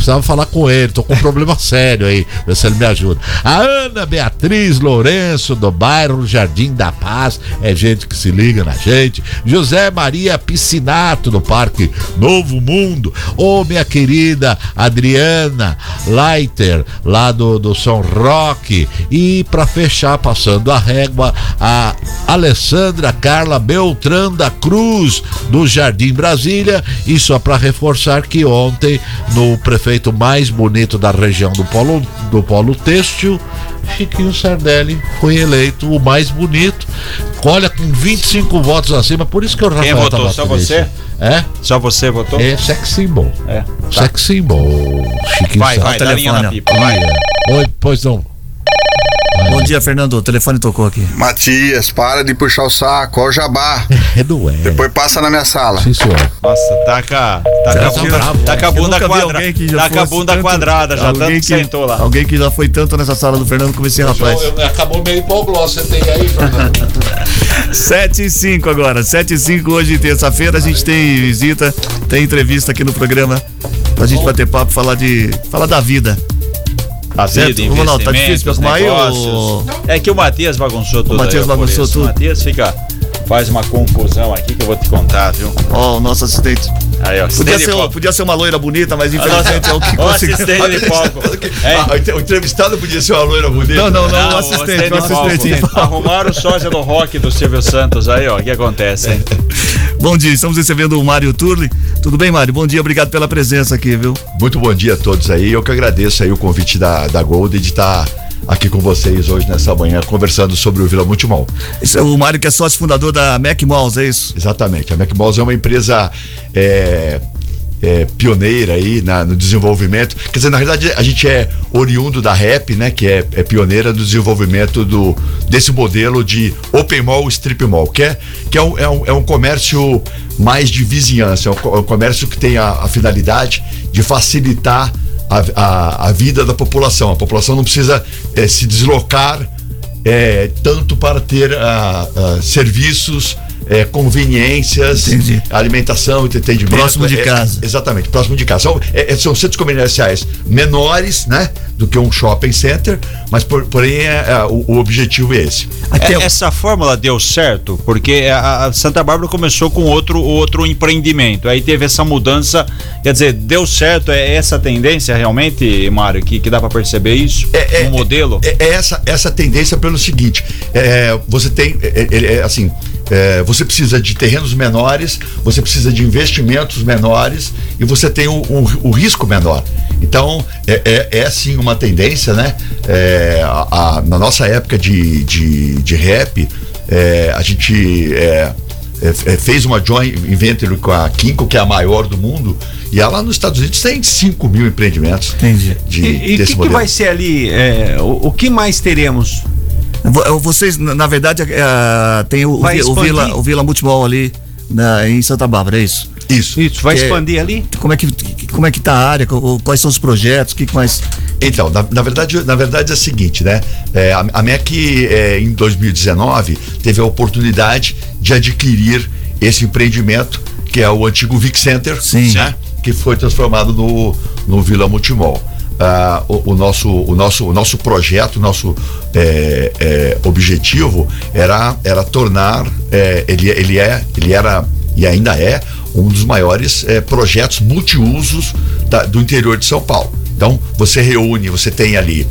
Precisava falar com ele, tô com um problema sério aí, ver se ele me ajuda. A Ana Beatriz Lourenço, do bairro Jardim da Paz, é gente que se liga na gente. José Maria Piscinato, do Parque Novo Mundo. Ô, minha querida Adriana Leiter, lá do, do São Roque. E pra fechar, passando a régua, a Alessandra Carla Beltrão da Cruz, do Jardim Brasília. E só pra reforçar que ontem, no prefeito mais bonito da região do Polo, do Polo Têxtil, Chiquinho Sardelli foi eleito o mais bonito. Olha, com 25 votos acima, por isso que o Rafael Quem votou? tava Só triste. você? É? Só você votou? É sex symbol. É. Sex symbol. Chiquinho Vai, vai, Sardelli. linha na telefone, pipa, vai. Oi, pois não. Bom dia, Fernando. O telefone tocou aqui. Matias, para de puxar o saco, ó o jabá. É do é. Depois passa na minha sala. Sim, senhor. Nossa, tá com a, tá Já com a bunda, bravo. tá a Eu bunda quadrada. Tá com a bunda tanto- quadrada, já alguém tanto que sentou lá. Alguém que já foi tanto nessa sala do Fernando como esse rapaz. acabou meio hipoglós, você tem aí, Fernando? 7 e 5 agora, 7 e 5 hoje, terça-feira, a gente tem visita, tem entrevista aqui no programa pra gente bater papo, falar de. falar da vida. A Certo? vida, Vamos lá, tá difícil pra arrumar aí, negócios. É que o Matias bagunçou tudo. Matias ó, por bagunçou tudo. O Matias fica. Faz uma confusão aqui que eu vou te contar, viu? Ó, o nosso assistente. Aí, ó. Podia assistente ser, palco. podia ser uma loira bonita, mas infelizmente é o que conseguiu. assistente de palco. É. Ah, o entrevistado podia ser uma loira bonita. Não, não, não, Não, o assistente, o de palco. assistente. Arrumaram o sósia do rock do Silvio Santos aí, ó. O que acontece, hein? Bom dia, estamos recebendo o Mário Turli. Tudo bem, Mário? Bom dia, obrigado pela presença aqui, viu? Muito bom dia a todos aí. Eu que agradeço aí o convite da, da Gold de estar aqui com vocês hoje nessa manhã conversando sobre o Vila Multimol. Esse é o Mário que é sócio fundador da Mac Malls, é isso? Exatamente. A McMalls é uma empresa é, é, pioneira aí na- no desenvolvimento. Quer dizer, na realidade, a gente é oriundo da REP, né? Que é, é pioneira do desenvolvimento do, desse modelo de Open Mall, Strip Mall, que é, que é, um, é, um, é um comércio mais de vizinhança, é um, é um comércio que tem a, a finalidade de facilitar a, a, a vida da população. A população não precisa eh, se deslocar é, tanto para ter serviços, é, conveniências, Entendi. alimentação, entretenimento. Próximo de É, casa. exatamente, próximo de casa. São, é, é, são centros comerciais menores, né? Do que um shopping center, mas por, porém é, é, o, o objetivo é esse. Até É, essa fórmula deu certo porque a, Santa Bárbara começou com outro, outro empreendimento. Aí teve essa mudança. Quer dizer, deu certo? É essa tendência realmente, Mário, que, que dá para perceber isso? É, é, no modelo? É, é essa, essa tendência pelo seguinte: é, você tem, é, é, é, assim, é, você precisa de terrenos menores, você precisa de investimentos menores e você tem o, o- o risco menor. Então, é, é, é sim uma tendência, né? É, a- a- na nossa época de, de, de rap, é, a gente. é, é, é, fez uma joint venture com a Kinko, que é a maior do mundo, e ela nos Estados Unidos tem 5 mil empreendimentos. Entendi. De, E o que, que vai ser ali? é, o, o que mais teremos? Vo- Vocês, na verdade, é, tem o, o? Vila, o Vila Multimol ali na- em Santa Bárbara, é isso? Isso. Isso, vai Que é- expandir ali? Como é que, como é que tá a área? Quais são os projetos? O que, que mais. Então, na, na verdade, na verdade é o seguinte, né? É, a, a MEC, é, em 2019, teve a oportunidade de adquirir esse empreendimento, que é o antigo Vic Center, Sim. né? que foi transformado no, no Vila Multimol. Ah, o, o nosso, o, nosso, o nosso projeto, o nosso é, é, objetivo era, era tornar, é, ele, ele, é, ele era e ainda é um dos maiores é, projetos multiusos da- do interior de São Paulo. Então, você reúne, você tem ali.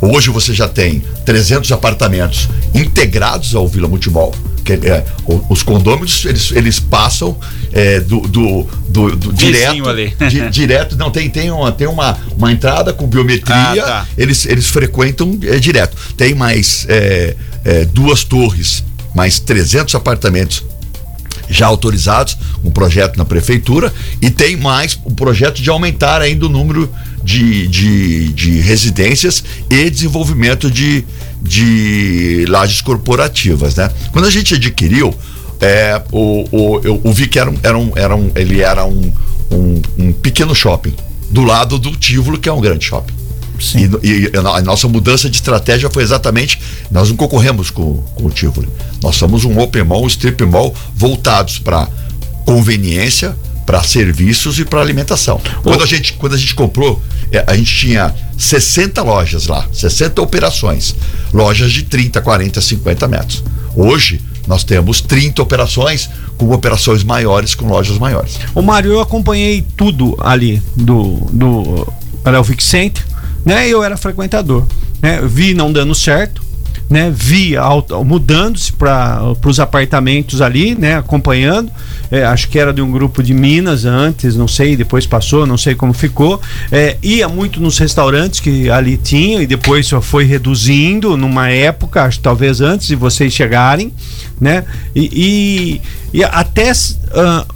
Hoje você já tem 300 apartamentos integrados ao Vila Multimol. Que, é, os condôminos eles, eles passam é, do, do, do, do direto di- direto não tem tem uma tem uma, uma entrada com biometria Ah, tá. eles eles frequentam é, direto tem mais é, é, duas torres mais 300 apartamentos já autorizados, um projeto na prefeitura, e tem mais o projeto de aumentar ainda o número de, de, de residências e desenvolvimento de, de lajes corporativas, né? Quando a gente adquiriu, é, o, o, eu, vi que era um, era um, era um, ele era um, um, um pequeno shopping do lado do Tívolo, que é um grande shopping. Sim. E, e a nossa mudança de estratégia foi exatamente, nós não concorremos com, com o Tivoli. Nós somos um open mall, um strip mall voltados para conveniência, para serviços e para alimentação. Quando a gente quando a gente comprou, é, a gente tinha 60 lojas lá, 60 operações, lojas de 30, 40, 50 metros. Hoje nós temos 30 operações com operações maiores, com lojas maiores. O Mário, eu acompanhei tudo ali do do Arelvic Center, né? Eu era frequentador, né? Vi não dando certo, né? Vi auto- mudando-se para os apartamentos ali, né? Acompanhando. É, acho que era de um grupo de Minas antes, não sei, depois passou, não sei como ficou. É, ia muito nos restaurantes que ali tinham e depois só foi reduzindo numa época, acho talvez antes de vocês chegarem, né? E, e, e até ah,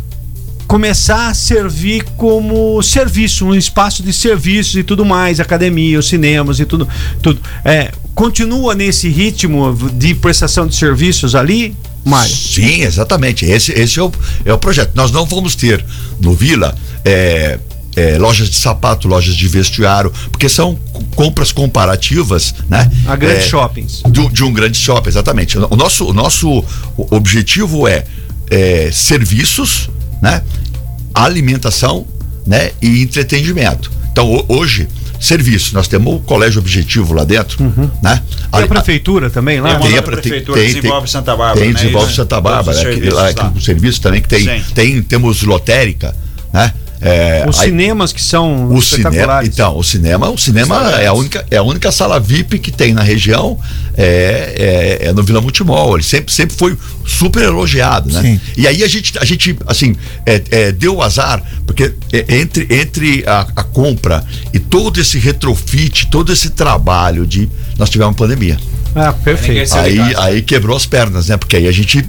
começar a servir como serviço, um espaço de serviços e tudo mais, academia, os cinemas e tudo, tudo. É, continua nesse ritmo de prestação de serviços ali, Mário? Sim, exatamente. Esse, esse é, o, é o projeto. Nós não vamos ter no Vila é, é, lojas de sapato, lojas de vestiário, porque são compras comparativas, né? A grandes É, shoppings. do- de um grande shopping, exatamente. O nosso, o nosso objetivo é, é serviços, né? Alimentação, né? E entretenimento. Então, ho- hoje, serviços. Nós temos o colégio objetivo lá dentro, né? Tem a prefeitura também lá? Tem a prefeitura, Desenvolve Santa Bárbara, Tem né? desenvolve Santa Bárbara, aquele serviços lá, lá. aquele serviço também que tem, Sim. tem temos lotérica, né? É, Os aí- cinemas que são o cinema, espetaculares. então, o cinema, o cinema é a única, é a única sala VIP que tem na região, é, é, é no Vila Multimol. Ele sempre, sempre foi super elogiado, né? Sim. E aí a gente, a gente assim, é, é, deu azar, porque é, entre, entre a, a compra e todo esse retrofit, todo esse trabalho de. Nós tivemos pandemia. Ah, perfeito. Aí, aí quebrou as pernas, né? Porque aí a gente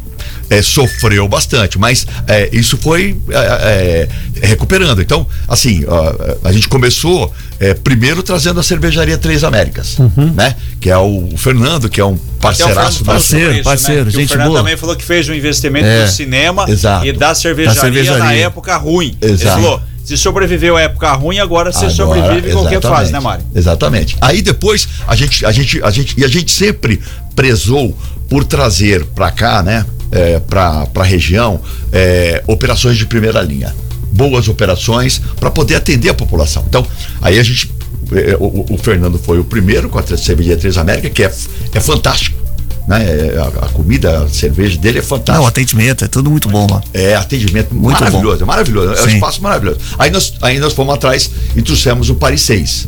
é, sofreu bastante, mas é, isso foi é, é, recuperando. Então, assim, ó, a gente começou é, primeiro trazendo a cervejaria Três Américas, né? Que é o Fernando, que é um parceiraço Até o nosso. Fernando falou sobre isso, né? Que o Fernando também falou que fez um investimento É, no cinema exato. e da cervejaria, Da cervejaria. na época ruim. Ele Exato. falou: se sobreviveu a época ruim, agora você Agora, sobrevive em qualquer fase, né, Mário? Exatamente. Aí depois a gente, a gente, a gente e a gente sempre prezou por trazer para cá, né, é, para a região, é, operações de primeira linha, boas operações para poder atender a população. Então, aí a gente, é, o, o Fernando foi o primeiro com a cervejaria Três América, que é, é fantástico. Né? É, A, a comida, a cerveja dele é fantástica. Não, o atendimento é tudo muito bom lá. É, atendimento Muito maravilhoso, bom. maravilhoso. É um Sim. espaço maravilhoso. Aí nós, aí nós fomos atrás e trouxemos o Paris 6,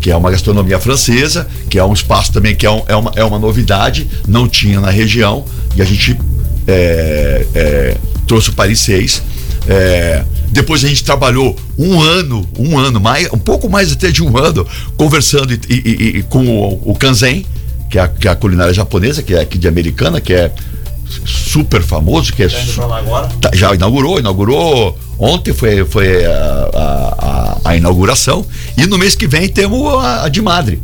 que é uma gastronomia francesa, que é um espaço também que é, um- é uma, é uma novidade, não tinha na região, e a gente é, é, trouxe o Paris 6. É, depois a gente trabalhou um ano, um ano, mais, um pouco mais até de um ano, conversando e, e- e- com o, o Kanzen, que é, a, que é a culinária japonesa, que é aqui de americana, que é super famoso, que é Tá? Tá, já inaugurou, inaugurou ontem foi, foi a, a- a- a inauguração e no mês que vem temos a, a de Madre.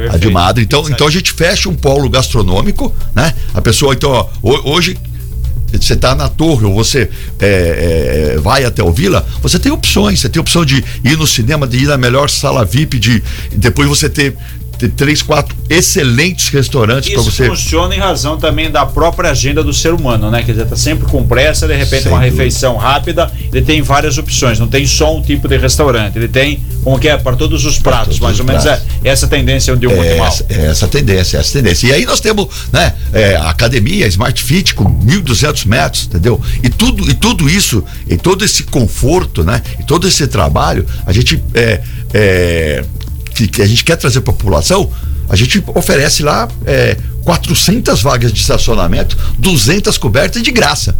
A de Perfeito. Madre. Então, então a gente fecha um polo gastronômico, né? A pessoa, então, ó, ho- hoje você está na torre ou você é, é, vai até o Vila, você tem opções. Você tem opção de ir no cinema, de ir na melhor sala VIP, de depois você ter, três, quatro excelentes restaurantes para Isso você. funciona em razão também da própria agenda do ser humano, né? Quer dizer, tá sempre com pressa, de repente Sem uma dúvida. refeição rápida, ele tem várias opções, não tem só um tipo de restaurante, ele tem, como que é, para todos os pratos, todos mais os ou menos pratos. é essa tendência deu muito É mal. essa, é essa tendência, essa tendência. E aí nós temos, né, é, a academia Smart Fit com 1.200 metros, entendeu? E tudo, e tudo isso, e todo esse conforto, né, e todo esse trabalho, a gente é, é, que, que a gente quer trazer para a população, a gente oferece lá é, 400 vagas de estacionamento, 200 cobertas de graça.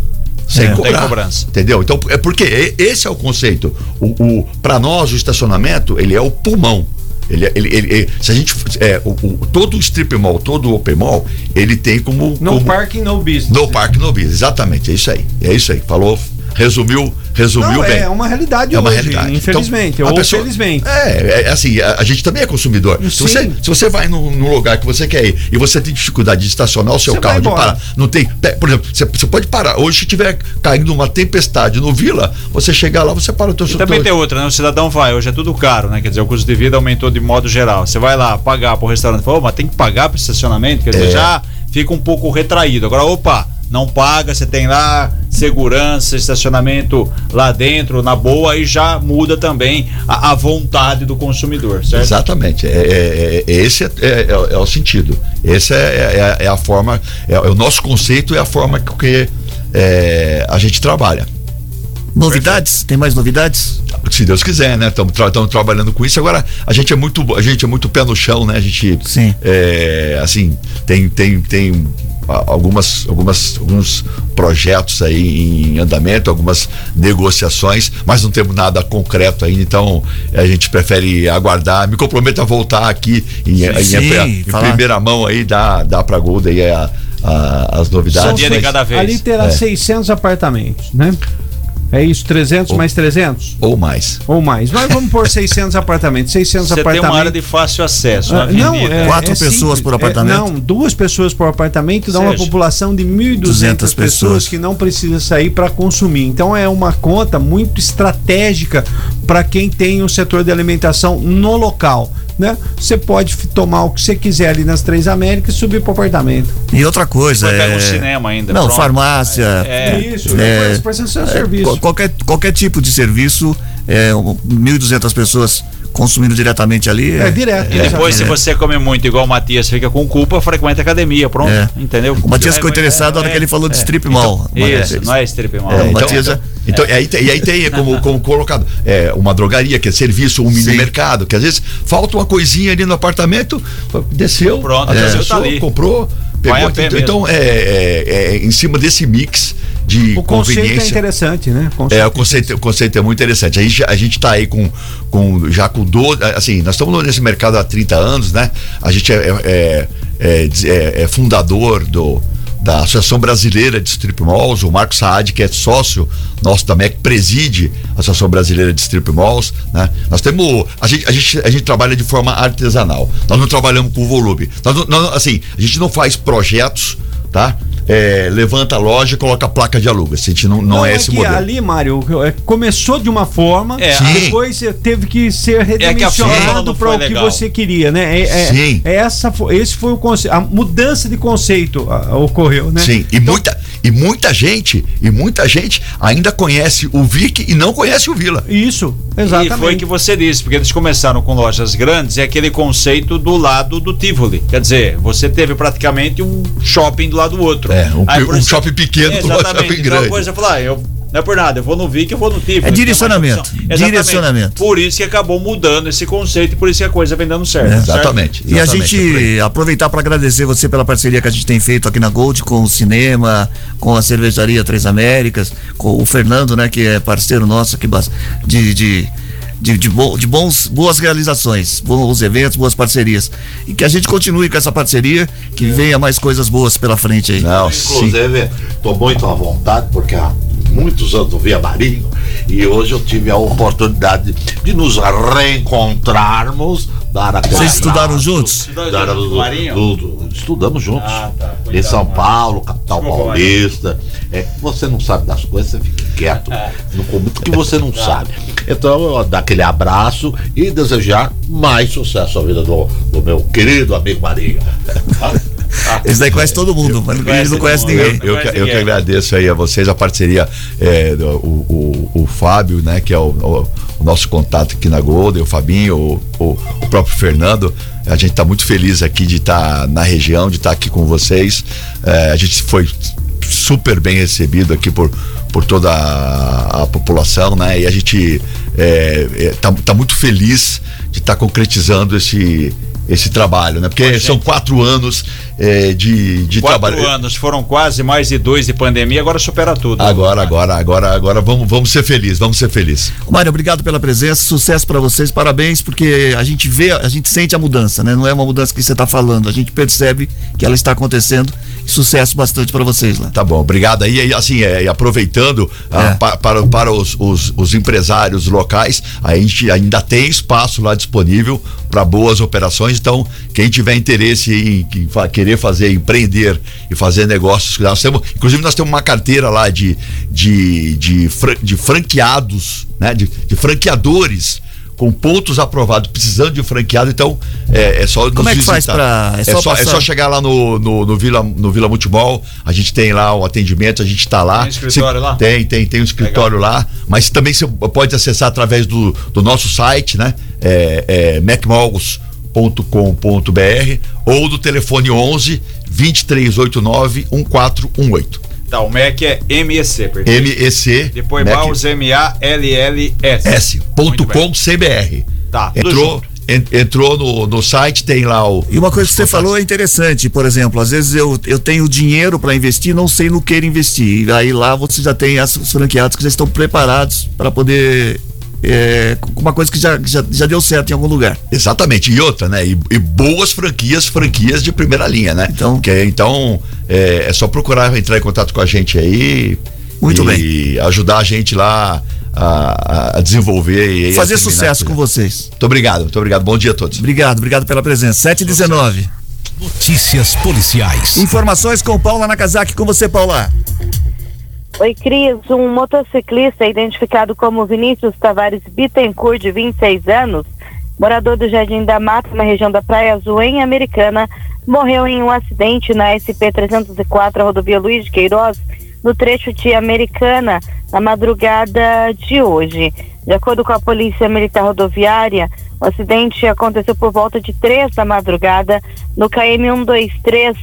Sem É, cobrar. cobrança. Entendeu? Então, é porque esse é o conceito. O, o, para nós, o estacionamento, ele é o pulmão. Ele, ele, ele- ele- se a gente. É, o, o- todo o strip mall, todo o open mall, ele tem como. No como parking, no business. no parque, no business. Exatamente, é isso aí. É isso aí. Falou, resumiu, resumiu Não, bem. é uma realidade É uma hoje, realidade. infelizmente, Então, a ou pessoa- felizmente. É, é assim, a, a gente também é consumidor. Se você, se você vai num, num lugar que você quer ir e você tem dificuldade de estacionar o seu Você carro, de parar, não tem. Por exemplo, você, você pode parar. Hoje, se tiver caindo uma tempestade no Vila, você chegar lá, você para o teu E também tem outra, né? O cidadão vai, hoje é tudo caro, né? Quer dizer, o custo de vida aumentou de modo geral. Você vai lá pagar pro restaurante, fala, "Ô, mas tem que pagar pro estacionamento, quer dizer, É. já fica um pouco retraído. Agora, opa, não paga, você tem lá segurança, estacionamento lá dentro, na boa, e já muda também a, a vontade do consumidor, certo? Exatamente. É, é- é- esse é, é- é- é o sentido. Esse é, é- é a forma, é, o nosso conceito é a forma que é, a gente trabalha. Novidades? Tem mais novidades? Se Deus quiser, né? Estamos trabalhando com isso. Agora, a gente é muito, a gente é muito pé no chão, né? A gente, Sim. é, assim, tem, tem, tem algumas, algumas, alguns projetos aí em andamento, algumas negociações, mas não temos nada concreto ainda. Então, a gente prefere aguardar. Me comprometo a voltar aqui em, em- Sim, em- em falar. primeira mão aí, dar, dar para Gold aí a- a- as novidades. Um dia de cada vez. Ali terá É. 600 apartamentos, né? É isso, 300 mais 300? Ou mais. Ou mais. Mas vamos pôr 600 apartamentos. 600 Você tem apartamentos. uma área de fácil acesso, Ah, não, é, Quatro é pessoas simples. por É, apartamento? não, duas pessoas por apartamento dá uma população de 1.200 200 pessoas pessoas. que não precisa sair para consumir. Então é uma conta muito estratégica para quem tem o setor de alimentação no local. Né? Você pode tomar o que você quiser ali nas Três Américas e subir para o apartamento. E outra coisa. Pega é... um cinema ainda, Não, pronto. farmácia. É. Isso, É, é, é, serviço. qual- qualquer, qualquer tipo de serviço, é, um, 1.200 pessoas consumindo diretamente ali. É direto. E depois, se É. você come muito igual o Matias fica com culpa, frequenta a academia, pronto. É. Entendeu? O Matias ficou É, interessado na hora é, que ele falou de é. strip mall. Isso, Matias. não é strip mall. É, É, o então, Matias então, então, e aí, tem- e aí tem como, como colocado é, uma drogaria, que é serviço, um mini mercado, que às vezes falta uma coisinha ali no apartamento, desceu, Pronto, desceu, tá ali. comprou, pegou. Então, então é, é- é em cima desse mix de O conceito é conveniência. interessante, né? É, o conceito, o conceito é muito interessante. A gente, a gente tá aí com, com já com 12, assim, nós estamos nesse mercado há 30 anos, né? A gente é, é, é, é- é fundador do, da Associação Brasileira de Strip Malls, o Marcos Saad, que é sócio nosso também, que preside a Associação Brasileira de Strip Malls, né? Nós temos, a gente, a gente, a gente trabalha de forma artesanal, nós não trabalhamos com volume. Nós, não- nós- assim, a gente não faz projetos, tá? É, levanta a loja e coloca a placa de aluga. A gente não, não, é esse que modelo. ali, Mário, é, começou de uma forma, É, depois é, teve que ser forma redimensionado não para o que legal. você queria, né? É, é- Sim. é essa, esse foi o conceito. A mudança de conceito ocorreu, né? Sim, e muita, e muita gente, e muita gente ainda conhece o Vic e não conhece o Vila. Isso, exatamente. E foi o que você disse, porque eles começaram com lojas grandes e aquele conceito do lado do Tivoli. Quer dizer, você teve praticamente um shopping do lado do outro. É, um Aí, um shopping pequeno com um Exatamente. shopping Então, grande. depois você falar, eu não é por nada, eu vou no Vic, eu vou no Tivoli. É direcionamento, direcionamento. Por isso que acabou mudando esse conceito e por isso que a coisa vem dando certo. certo? Exatamente. E a exatamente, é por aí. gente aproveitar para agradecer você pela parceria que a gente tem feito aqui na Gold com o cinema, com a cervejaria Três Américas, com o Fernando, né, que é parceiro nosso aqui de, de, de, de, bo- de bons, boas realizações, bons eventos, boas parcerias. E que a gente continue com essa parceria, que venha mais coisas boas pela frente aí. Não. Inclusive, estou muito à vontade, porque há muitos anos não via Marinho e hoje eu tive a oportunidade de nos reencontrarmos. Dar aquele Vocês estudaram juntos? dar- Estudaram juntos. Estudamos juntos. Ah, tá. Em São Paulo, capital Desculpa, paulista. É, você não sabe das coisas, você fica quieto. Não comenta porque você não sabe. Então, eu dar aquele abraço e desejar mais sucesso à vida do, do meu querido amigo Marinho. Esse daí conhece todo mundo, mas ele Conhece não conhece todo mundo. ninguém. Eu, que, eu que agradeço aí a vocês a parceria, é, o, o, o Fábio, né, que é o, o- o nosso contato aqui na Golden, o Fabinho, o, o, o próprio Fernando. A gente está muito feliz aqui de estar na região, de estar aqui com vocês. É, a gente foi super bem recebido aqui por, por toda a, a população, né? E a gente é, é, tá, tá muito feliz de estar concretizando esse esse trabalho, né? Porque são quatro anos é, de, de Quatro trabalho. anos, foram quase mais de dois de pandemia, agora supera tudo. Agora, agora, agora, agora vamos, vamos ser felizes, vamos ser felizes. Mário, obrigado pela presença, sucesso para vocês, parabéns, porque a gente vê, a gente sente a mudança, né? Não é uma mudança que você está falando, a gente percebe que ela está acontecendo. Sucesso bastante para vocês lá. Tá bom, obrigado aí. E, Assim, é, aproveitando ah, pa- para, para os, os, os empresários locais, a gente ainda tem espaço lá disponível para boas operações. Então, quem tiver interesse em, em querer fazer, empreender e fazer negócios, nós temos, inclusive nós temos uma carteira lá de, de, de, fran- de franqueados, né? De, de franqueadores. Com pontos aprovados, precisando de franqueado, então é, é só nos Como é que faz visitar. pra- é é, só só, é só chegar lá no, no, no Vila, no Vila Multimol, a gente tem lá o atendimento, a gente está lá. Tem escritório Se- lá? Tem, tem, tem um escritório lá, mas também você pode acessar através do, do nosso site, né? É, é ou do telefone 11 2389 1418. Tá, o MEC é MEC, perfeito. MEC. Depois Mac- Maus, M-A-L-L-S. S. Ponto com CBR. Tá, Entrou, entrou no, no site, tem lá o. E uma coisa que você falou é interessante, por exemplo, às vezes eu, eu tenho dinheiro para investir, não sei no que investir. E aí lá você já tem as- os franqueados que já estão preparados para poder. É, com uma coisa que já, já, já deu certo em algum lugar. Exatamente, e outra, né? E, e boas franquias, franquias de primeira linha, né? Então, que, é- então é, é só procurar entrar em contato com a gente aí. Muito e ajudar a gente lá a, a- desenvolver e Fazer sucesso com vocês. Muito obrigado, muito obrigado. Bom dia a todos. Obrigado, obrigado pela presença. 7 e 19 Notícias policiais. Informações com Paula Nakazaki. Com você, Paula. Oi, Cris. Um motociclista identificado como Vinícius Tavares Bittencourt, de 26 anos, morador do Jardim da Mata, na região da Praia Azul, em Americana, morreu em um acidente na SP-304, rodovia Luiz de Queiroz, no trecho de Americana, na madrugada de hoje. De acordo com a Polícia Militar Rodoviária, o acidente aconteceu por volta de três da madrugada no KM 123,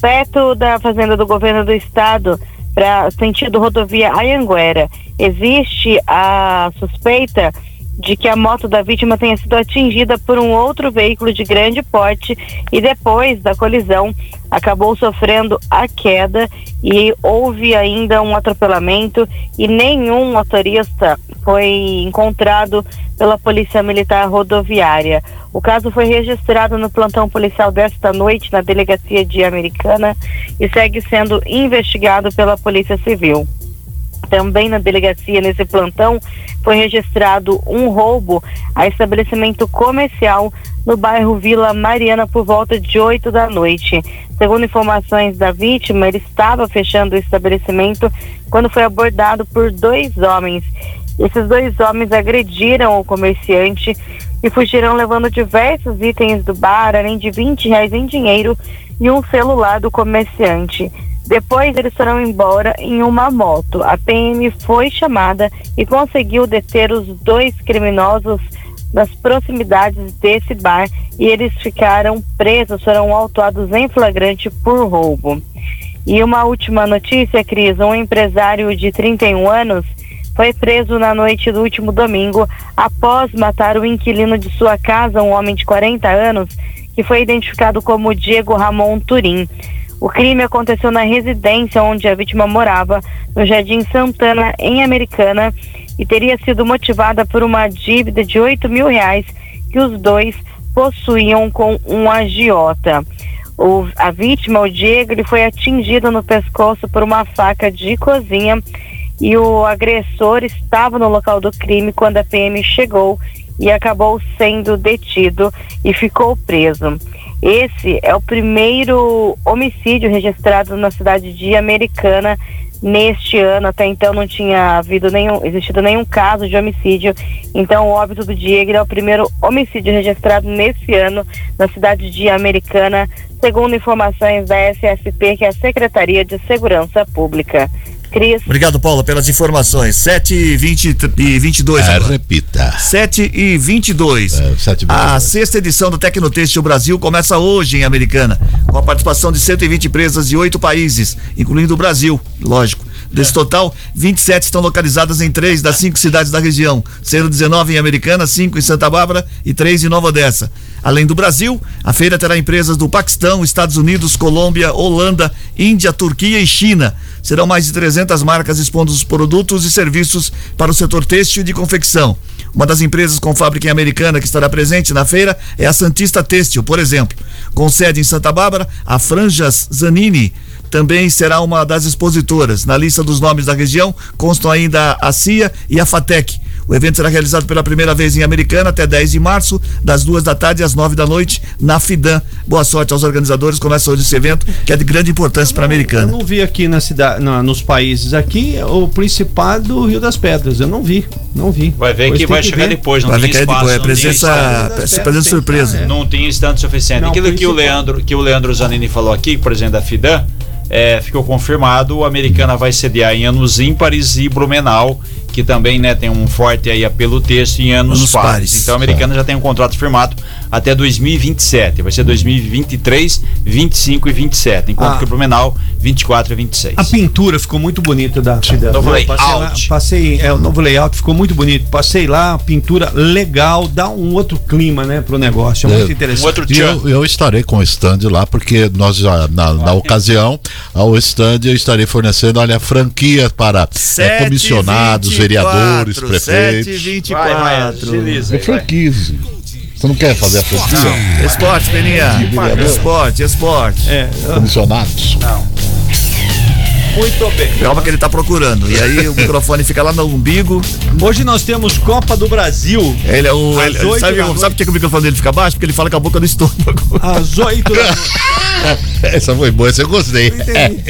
perto da fazenda do governo do estado, para sentido rodovia Anhanguera. Existe a suspeita de que a moto da vítima tenha sido atingida por um outro veículo de grande porte e depois da colisão acabou sofrendo a queda e houve ainda um atropelamento e nenhum motorista foi encontrado pela Polícia Militar Rodoviária. O caso foi registrado no plantão policial desta noite na delegacia de Americana e segue sendo investigado pela Polícia Civil. Também na delegacia, nesse plantão, foi registrado um roubo a estabelecimento comercial no bairro Vila Mariana por volta de 8 da noite. Segundo informações da vítima, ele estava fechando o estabelecimento quando foi abordado por dois homens. Esses dois homens agrediram o comerciante e fugiram levando diversos itens do bar, além de 20 reais em dinheiro e um celular do comerciante. Depois eles foram embora em uma moto. A PM foi chamada e conseguiu deter os dois criminosos nas proximidades desse bar e eles ficaram presos, foram autuados em flagrante por roubo. E uma última notícia, Cris, um empresário de 31 anos foi preso na noite do último domingo após matar o inquilino de sua casa, um homem de 40 anos, que foi identificado como Diego Ramon Turim. O crime aconteceu na residência onde a vítima morava, no Jardim Santana, em Americana, e teria sido motivada por uma dívida de 8 mil reais que os dois possuíam com um agiota. O, a vítima, o Diego, ele foi atingido no pescoço por uma faca de cozinha e o agressor estava no local do crime quando a PM chegou e acabou sendo detido e ficou preso. Esse é o primeiro homicídio registrado na cidade de Americana neste ano. Até então não tinha havido nenhum, existido nenhum caso de homicídio. Então o óbito do Diego é o primeiro homicídio registrado nesse ano na cidade de Americana, segundo informações da SSP, que é a Secretaria de Segurança Pública. Cris. Obrigado, Paula, pelas informações. 7 e 20 e 22 É, agora. repita. 7 e 22. É, sete a sexta edição do Tecnotêxtil Brasil começa hoje em Americana, com a participação de 120 empresas de oito países, incluindo o Brasil, lógico. Desse total, 27 estão localizadas em três das cinco cidades da região, sendo 19 em Americana, 5 em Santa Bárbara e 3 em Nova Odessa. Além do Brasil, a feira terá empresas do Paquistão, Estados Unidos, Colômbia, Holanda, Índia, Turquia e China. Serão mais de 300 marcas expondo os produtos e serviços para o setor têxtil e de confecção. Uma das empresas com fábrica em Americana que estará presente na feira é a Santista Têxtil, por exemplo. Com sede em Santa Bárbara, a Franjas Zanini também será uma das expositoras. Na lista dos nomes da região constam ainda a CIA e a FATEC. O evento será realizado pela primeira vez em Americana até 10 de março, das duas da tarde às nove da noite, na FIDAN. Boa sorte aos organizadores. Começa hoje esse evento, que é de grande importância para a Americana. Eu não vi aqui na cidade, na- nos países aqui, o Principado do Rio das Pedras. Eu não vi, não vi. Vai ver Pois que tem vai chegar ver. depois, não Vai tem ver que é espaço. é não tem presença, espaço. presença surpresa. Não tinha instante suficiente. Não, Aquilo que o Leandro, que o Leandro Zanini falou aqui, por exemplo, da FIDAN, é, ficou confirmado. O Americana vai sediar em anos ímpares e Blumenau, que também né, tem um forte aí apelo texto em anos, Anos pares. pares. Então a Americana já tem um contrato firmado até 2027. Vai ser 2023, 25 e 27. Enquanto Ah. que o Blumenau, 24 e 26. A pintura ficou muito bonita da Fidel. Novo Eu passei lá, layout. passei, é, o novo layout ficou muito bonito. Passei lá, pintura legal, dá um outro clima, né, pro negócio. É, É, muito Um interessante. outro E eu, eu estarei com o stand lá, porque nós já, na, na ocasião, ao stand eu estarei fornecendo, olha, franquia para é, comissionados, vereadores, prefeitos. 724. Vai, vai, agiliza É aí, vai. franquia. Você não quer fazer a franquia? Esporte, Peninha. Esporte, esporte. É, Comissionados? Muito bem. Calma que ele tá procurando. E aí o microfone fica lá no umbigo. hoje nós temos Copa do Brasil. Ele é o. Ele- oito sabe, sabe por que o microfone dele fica baixo? Porque ele fala com a boca do estômago. Às 8 da noite. Essa foi boa, essa eu gostei. Entendi.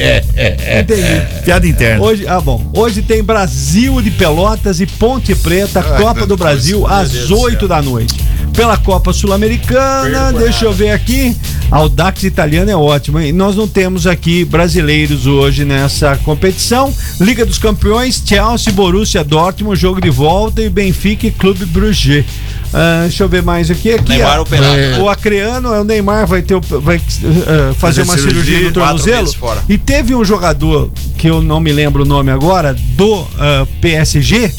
Entendi. Piada interna. Hoje, ah, bom. Hoje tem Brasil de Pelotas e Ponte Preta, Copa do Brasil, às 8 da noite. Pela Copa Sul-Americana, deixa eu ver aqui. Audax italiano é ótimo, hein? Nós não temos aqui brasileiros hoje nessa competição. Liga dos Campeões, Chelsea, Borussia Dortmund, jogo de volta e Benfica e Clube Bruges. Ah, deixa eu ver mais aqui. aqui Neymar ó. operado. O Acreano, é o Neymar, vai, ter, o- vai ah, fazer uma cirurgia, cirurgia no tornozelo. E teve um jogador, que eu não me lembro o nome agora, do ah, PSG,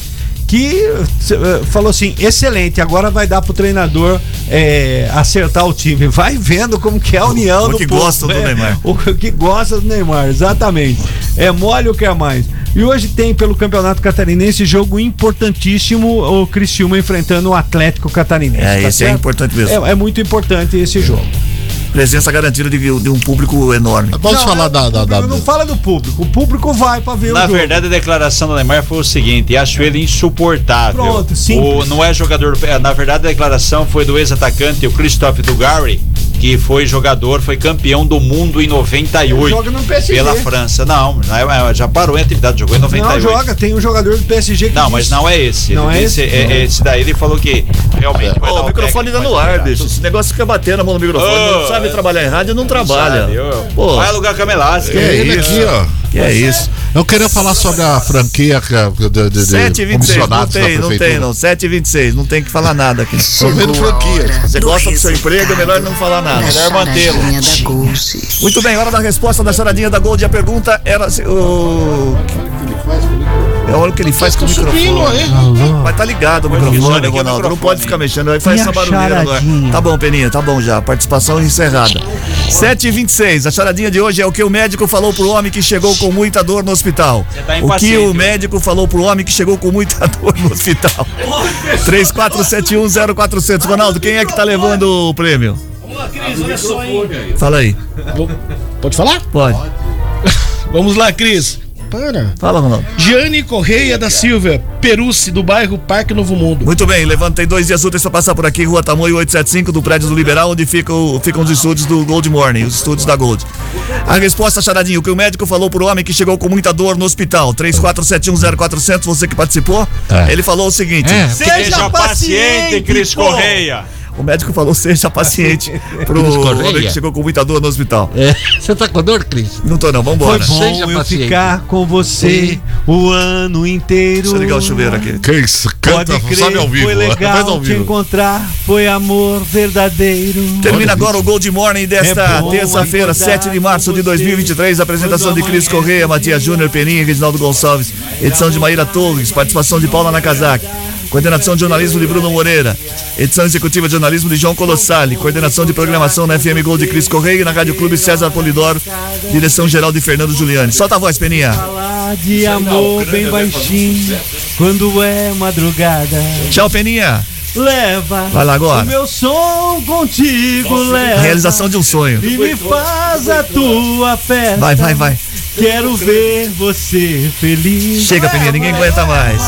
que eh, falou assim: excelente, agora vai dar pro treinador eh, acertar o time. Vai vendo como que é a união O do que povo, gosta do né? Neymar. O que gosta do Neymar, exatamente. É mole ou quer mais. E hoje tem pelo Campeonato Catarinense jogo importantíssimo, o Criciúma enfrentando o Atlético Catarinense. É, tá esse é certo? importante mesmo. É, é muito importante esse jogo. Presença garantida de, de um público enorme. Vamos falar da, da, da- Não fala do público, o público vai pra ver o Na jogo. verdade, a declaração do Neymar foi o seguinte: acho ele insuportável. Pronto. O, não é jogador. é, Na verdade, a declaração foi do ex-atacante, o Christophe Dugarry, que foi jogador, foi campeão do mundo em 98. Joga no PSG. Pela França. Não, não é- já parou em atividade, jogou em 98. Não joga, tem um jogador do PSG que Não, diz- mas não é esse. Não Ele é disse- esse? é- é esse daí ele falou que realmente. dar o microfone técnico, tá no ar, bicho. Esse negócio fica batendo a mão no microfone. Ô, não sabe é. trabalhar em rádio, não trabalha. Sabe, eu- Pô, Vai alugar camelás. que é Ele isso? aqui, ó. Que é isso? Eu queria falar sobre a franquia de, de, de 7 26, não tem, não tem, não. 7 e 26, não tem que falar nada aqui. Tô vendo franquias. Você gosta do seu emprego, é melhor não falar nada. Da Gold. Muito bem, hora da resposta da charadinha da Gold. A pergunta era se o. É o que ele faz com o microfone. Mas tá ligado o microfone, Ronaldo. Não pode ficar mexendo, aí faz E essa a barulheira agora. Tá bom, Peninha, tá bom já. Participação encerrada. 7 e 26 a charadinha de hoje é o que o médico falou pro homem que chegou com muita dor no hospital. Tá o que o né? médico falou pro homem que chegou com muita dor no hospital. 34710400. Ronaldo, quem é que tá levando o prêmio? Fala aí. Pode falar? Pode. Vamos lá, Cris. Para. Fala, Ronaldo. Gianni Correia da Silva, Peruce, do bairro Parque Novo Mundo. Muito bem, levantei dois dias úteis para passar por aqui, Rua Tamoio 875, do prédio do Liberal, onde ficam, ficam os estúdios do Gold Morning, os estúdios da Gold. A resposta, charadinho, o que o médico falou pro homem que chegou com muita dor no hospital, 34710400, você que participou, É. ele falou o seguinte: É. Seja paciente, Cris pô. Correia. O médico falou, seja paciente pro homem que chegou com muita dor no hospital. É. Você tá com dor, Cris? Não tô não, Foi vambora. bom Seja eu paciente. ficar com você o ano inteiro. Deixa eu ligar o chuveiro aqui. Que isso? Pode Canta, crer, sabe ao vivo. foi legal ao te vivo. encontrar, foi amor verdadeiro. Termina agora o Gold Morning desta É terça-feira, acordar 7 de março de com você. 2023. Apresentação de Cris Correia, Matias Júnior, Peninha Reginaldo Gonçalves. Edição de Maíra Torres, participação de Paula Nakazaki. Coordenação de jornalismo de Bruno Moreira. Edição executiva de jornalismo de João Colossali. Coordenação de programação na FM Gol de Cris Correia e na Rádio Clube César Polidoro. Direção geral de Fernando Giuliani. Solta a voz, Peninha. Falar de amor bem baixinho quando é madrugada. Tchau, Peninha. Leva Vai lá agora. o meu som contigo, leva. Realização de um sonho. E me faz a tua festa. Vai, vai, vai. Quero ver você feliz. Chega, Peninha, ninguém aguenta mais.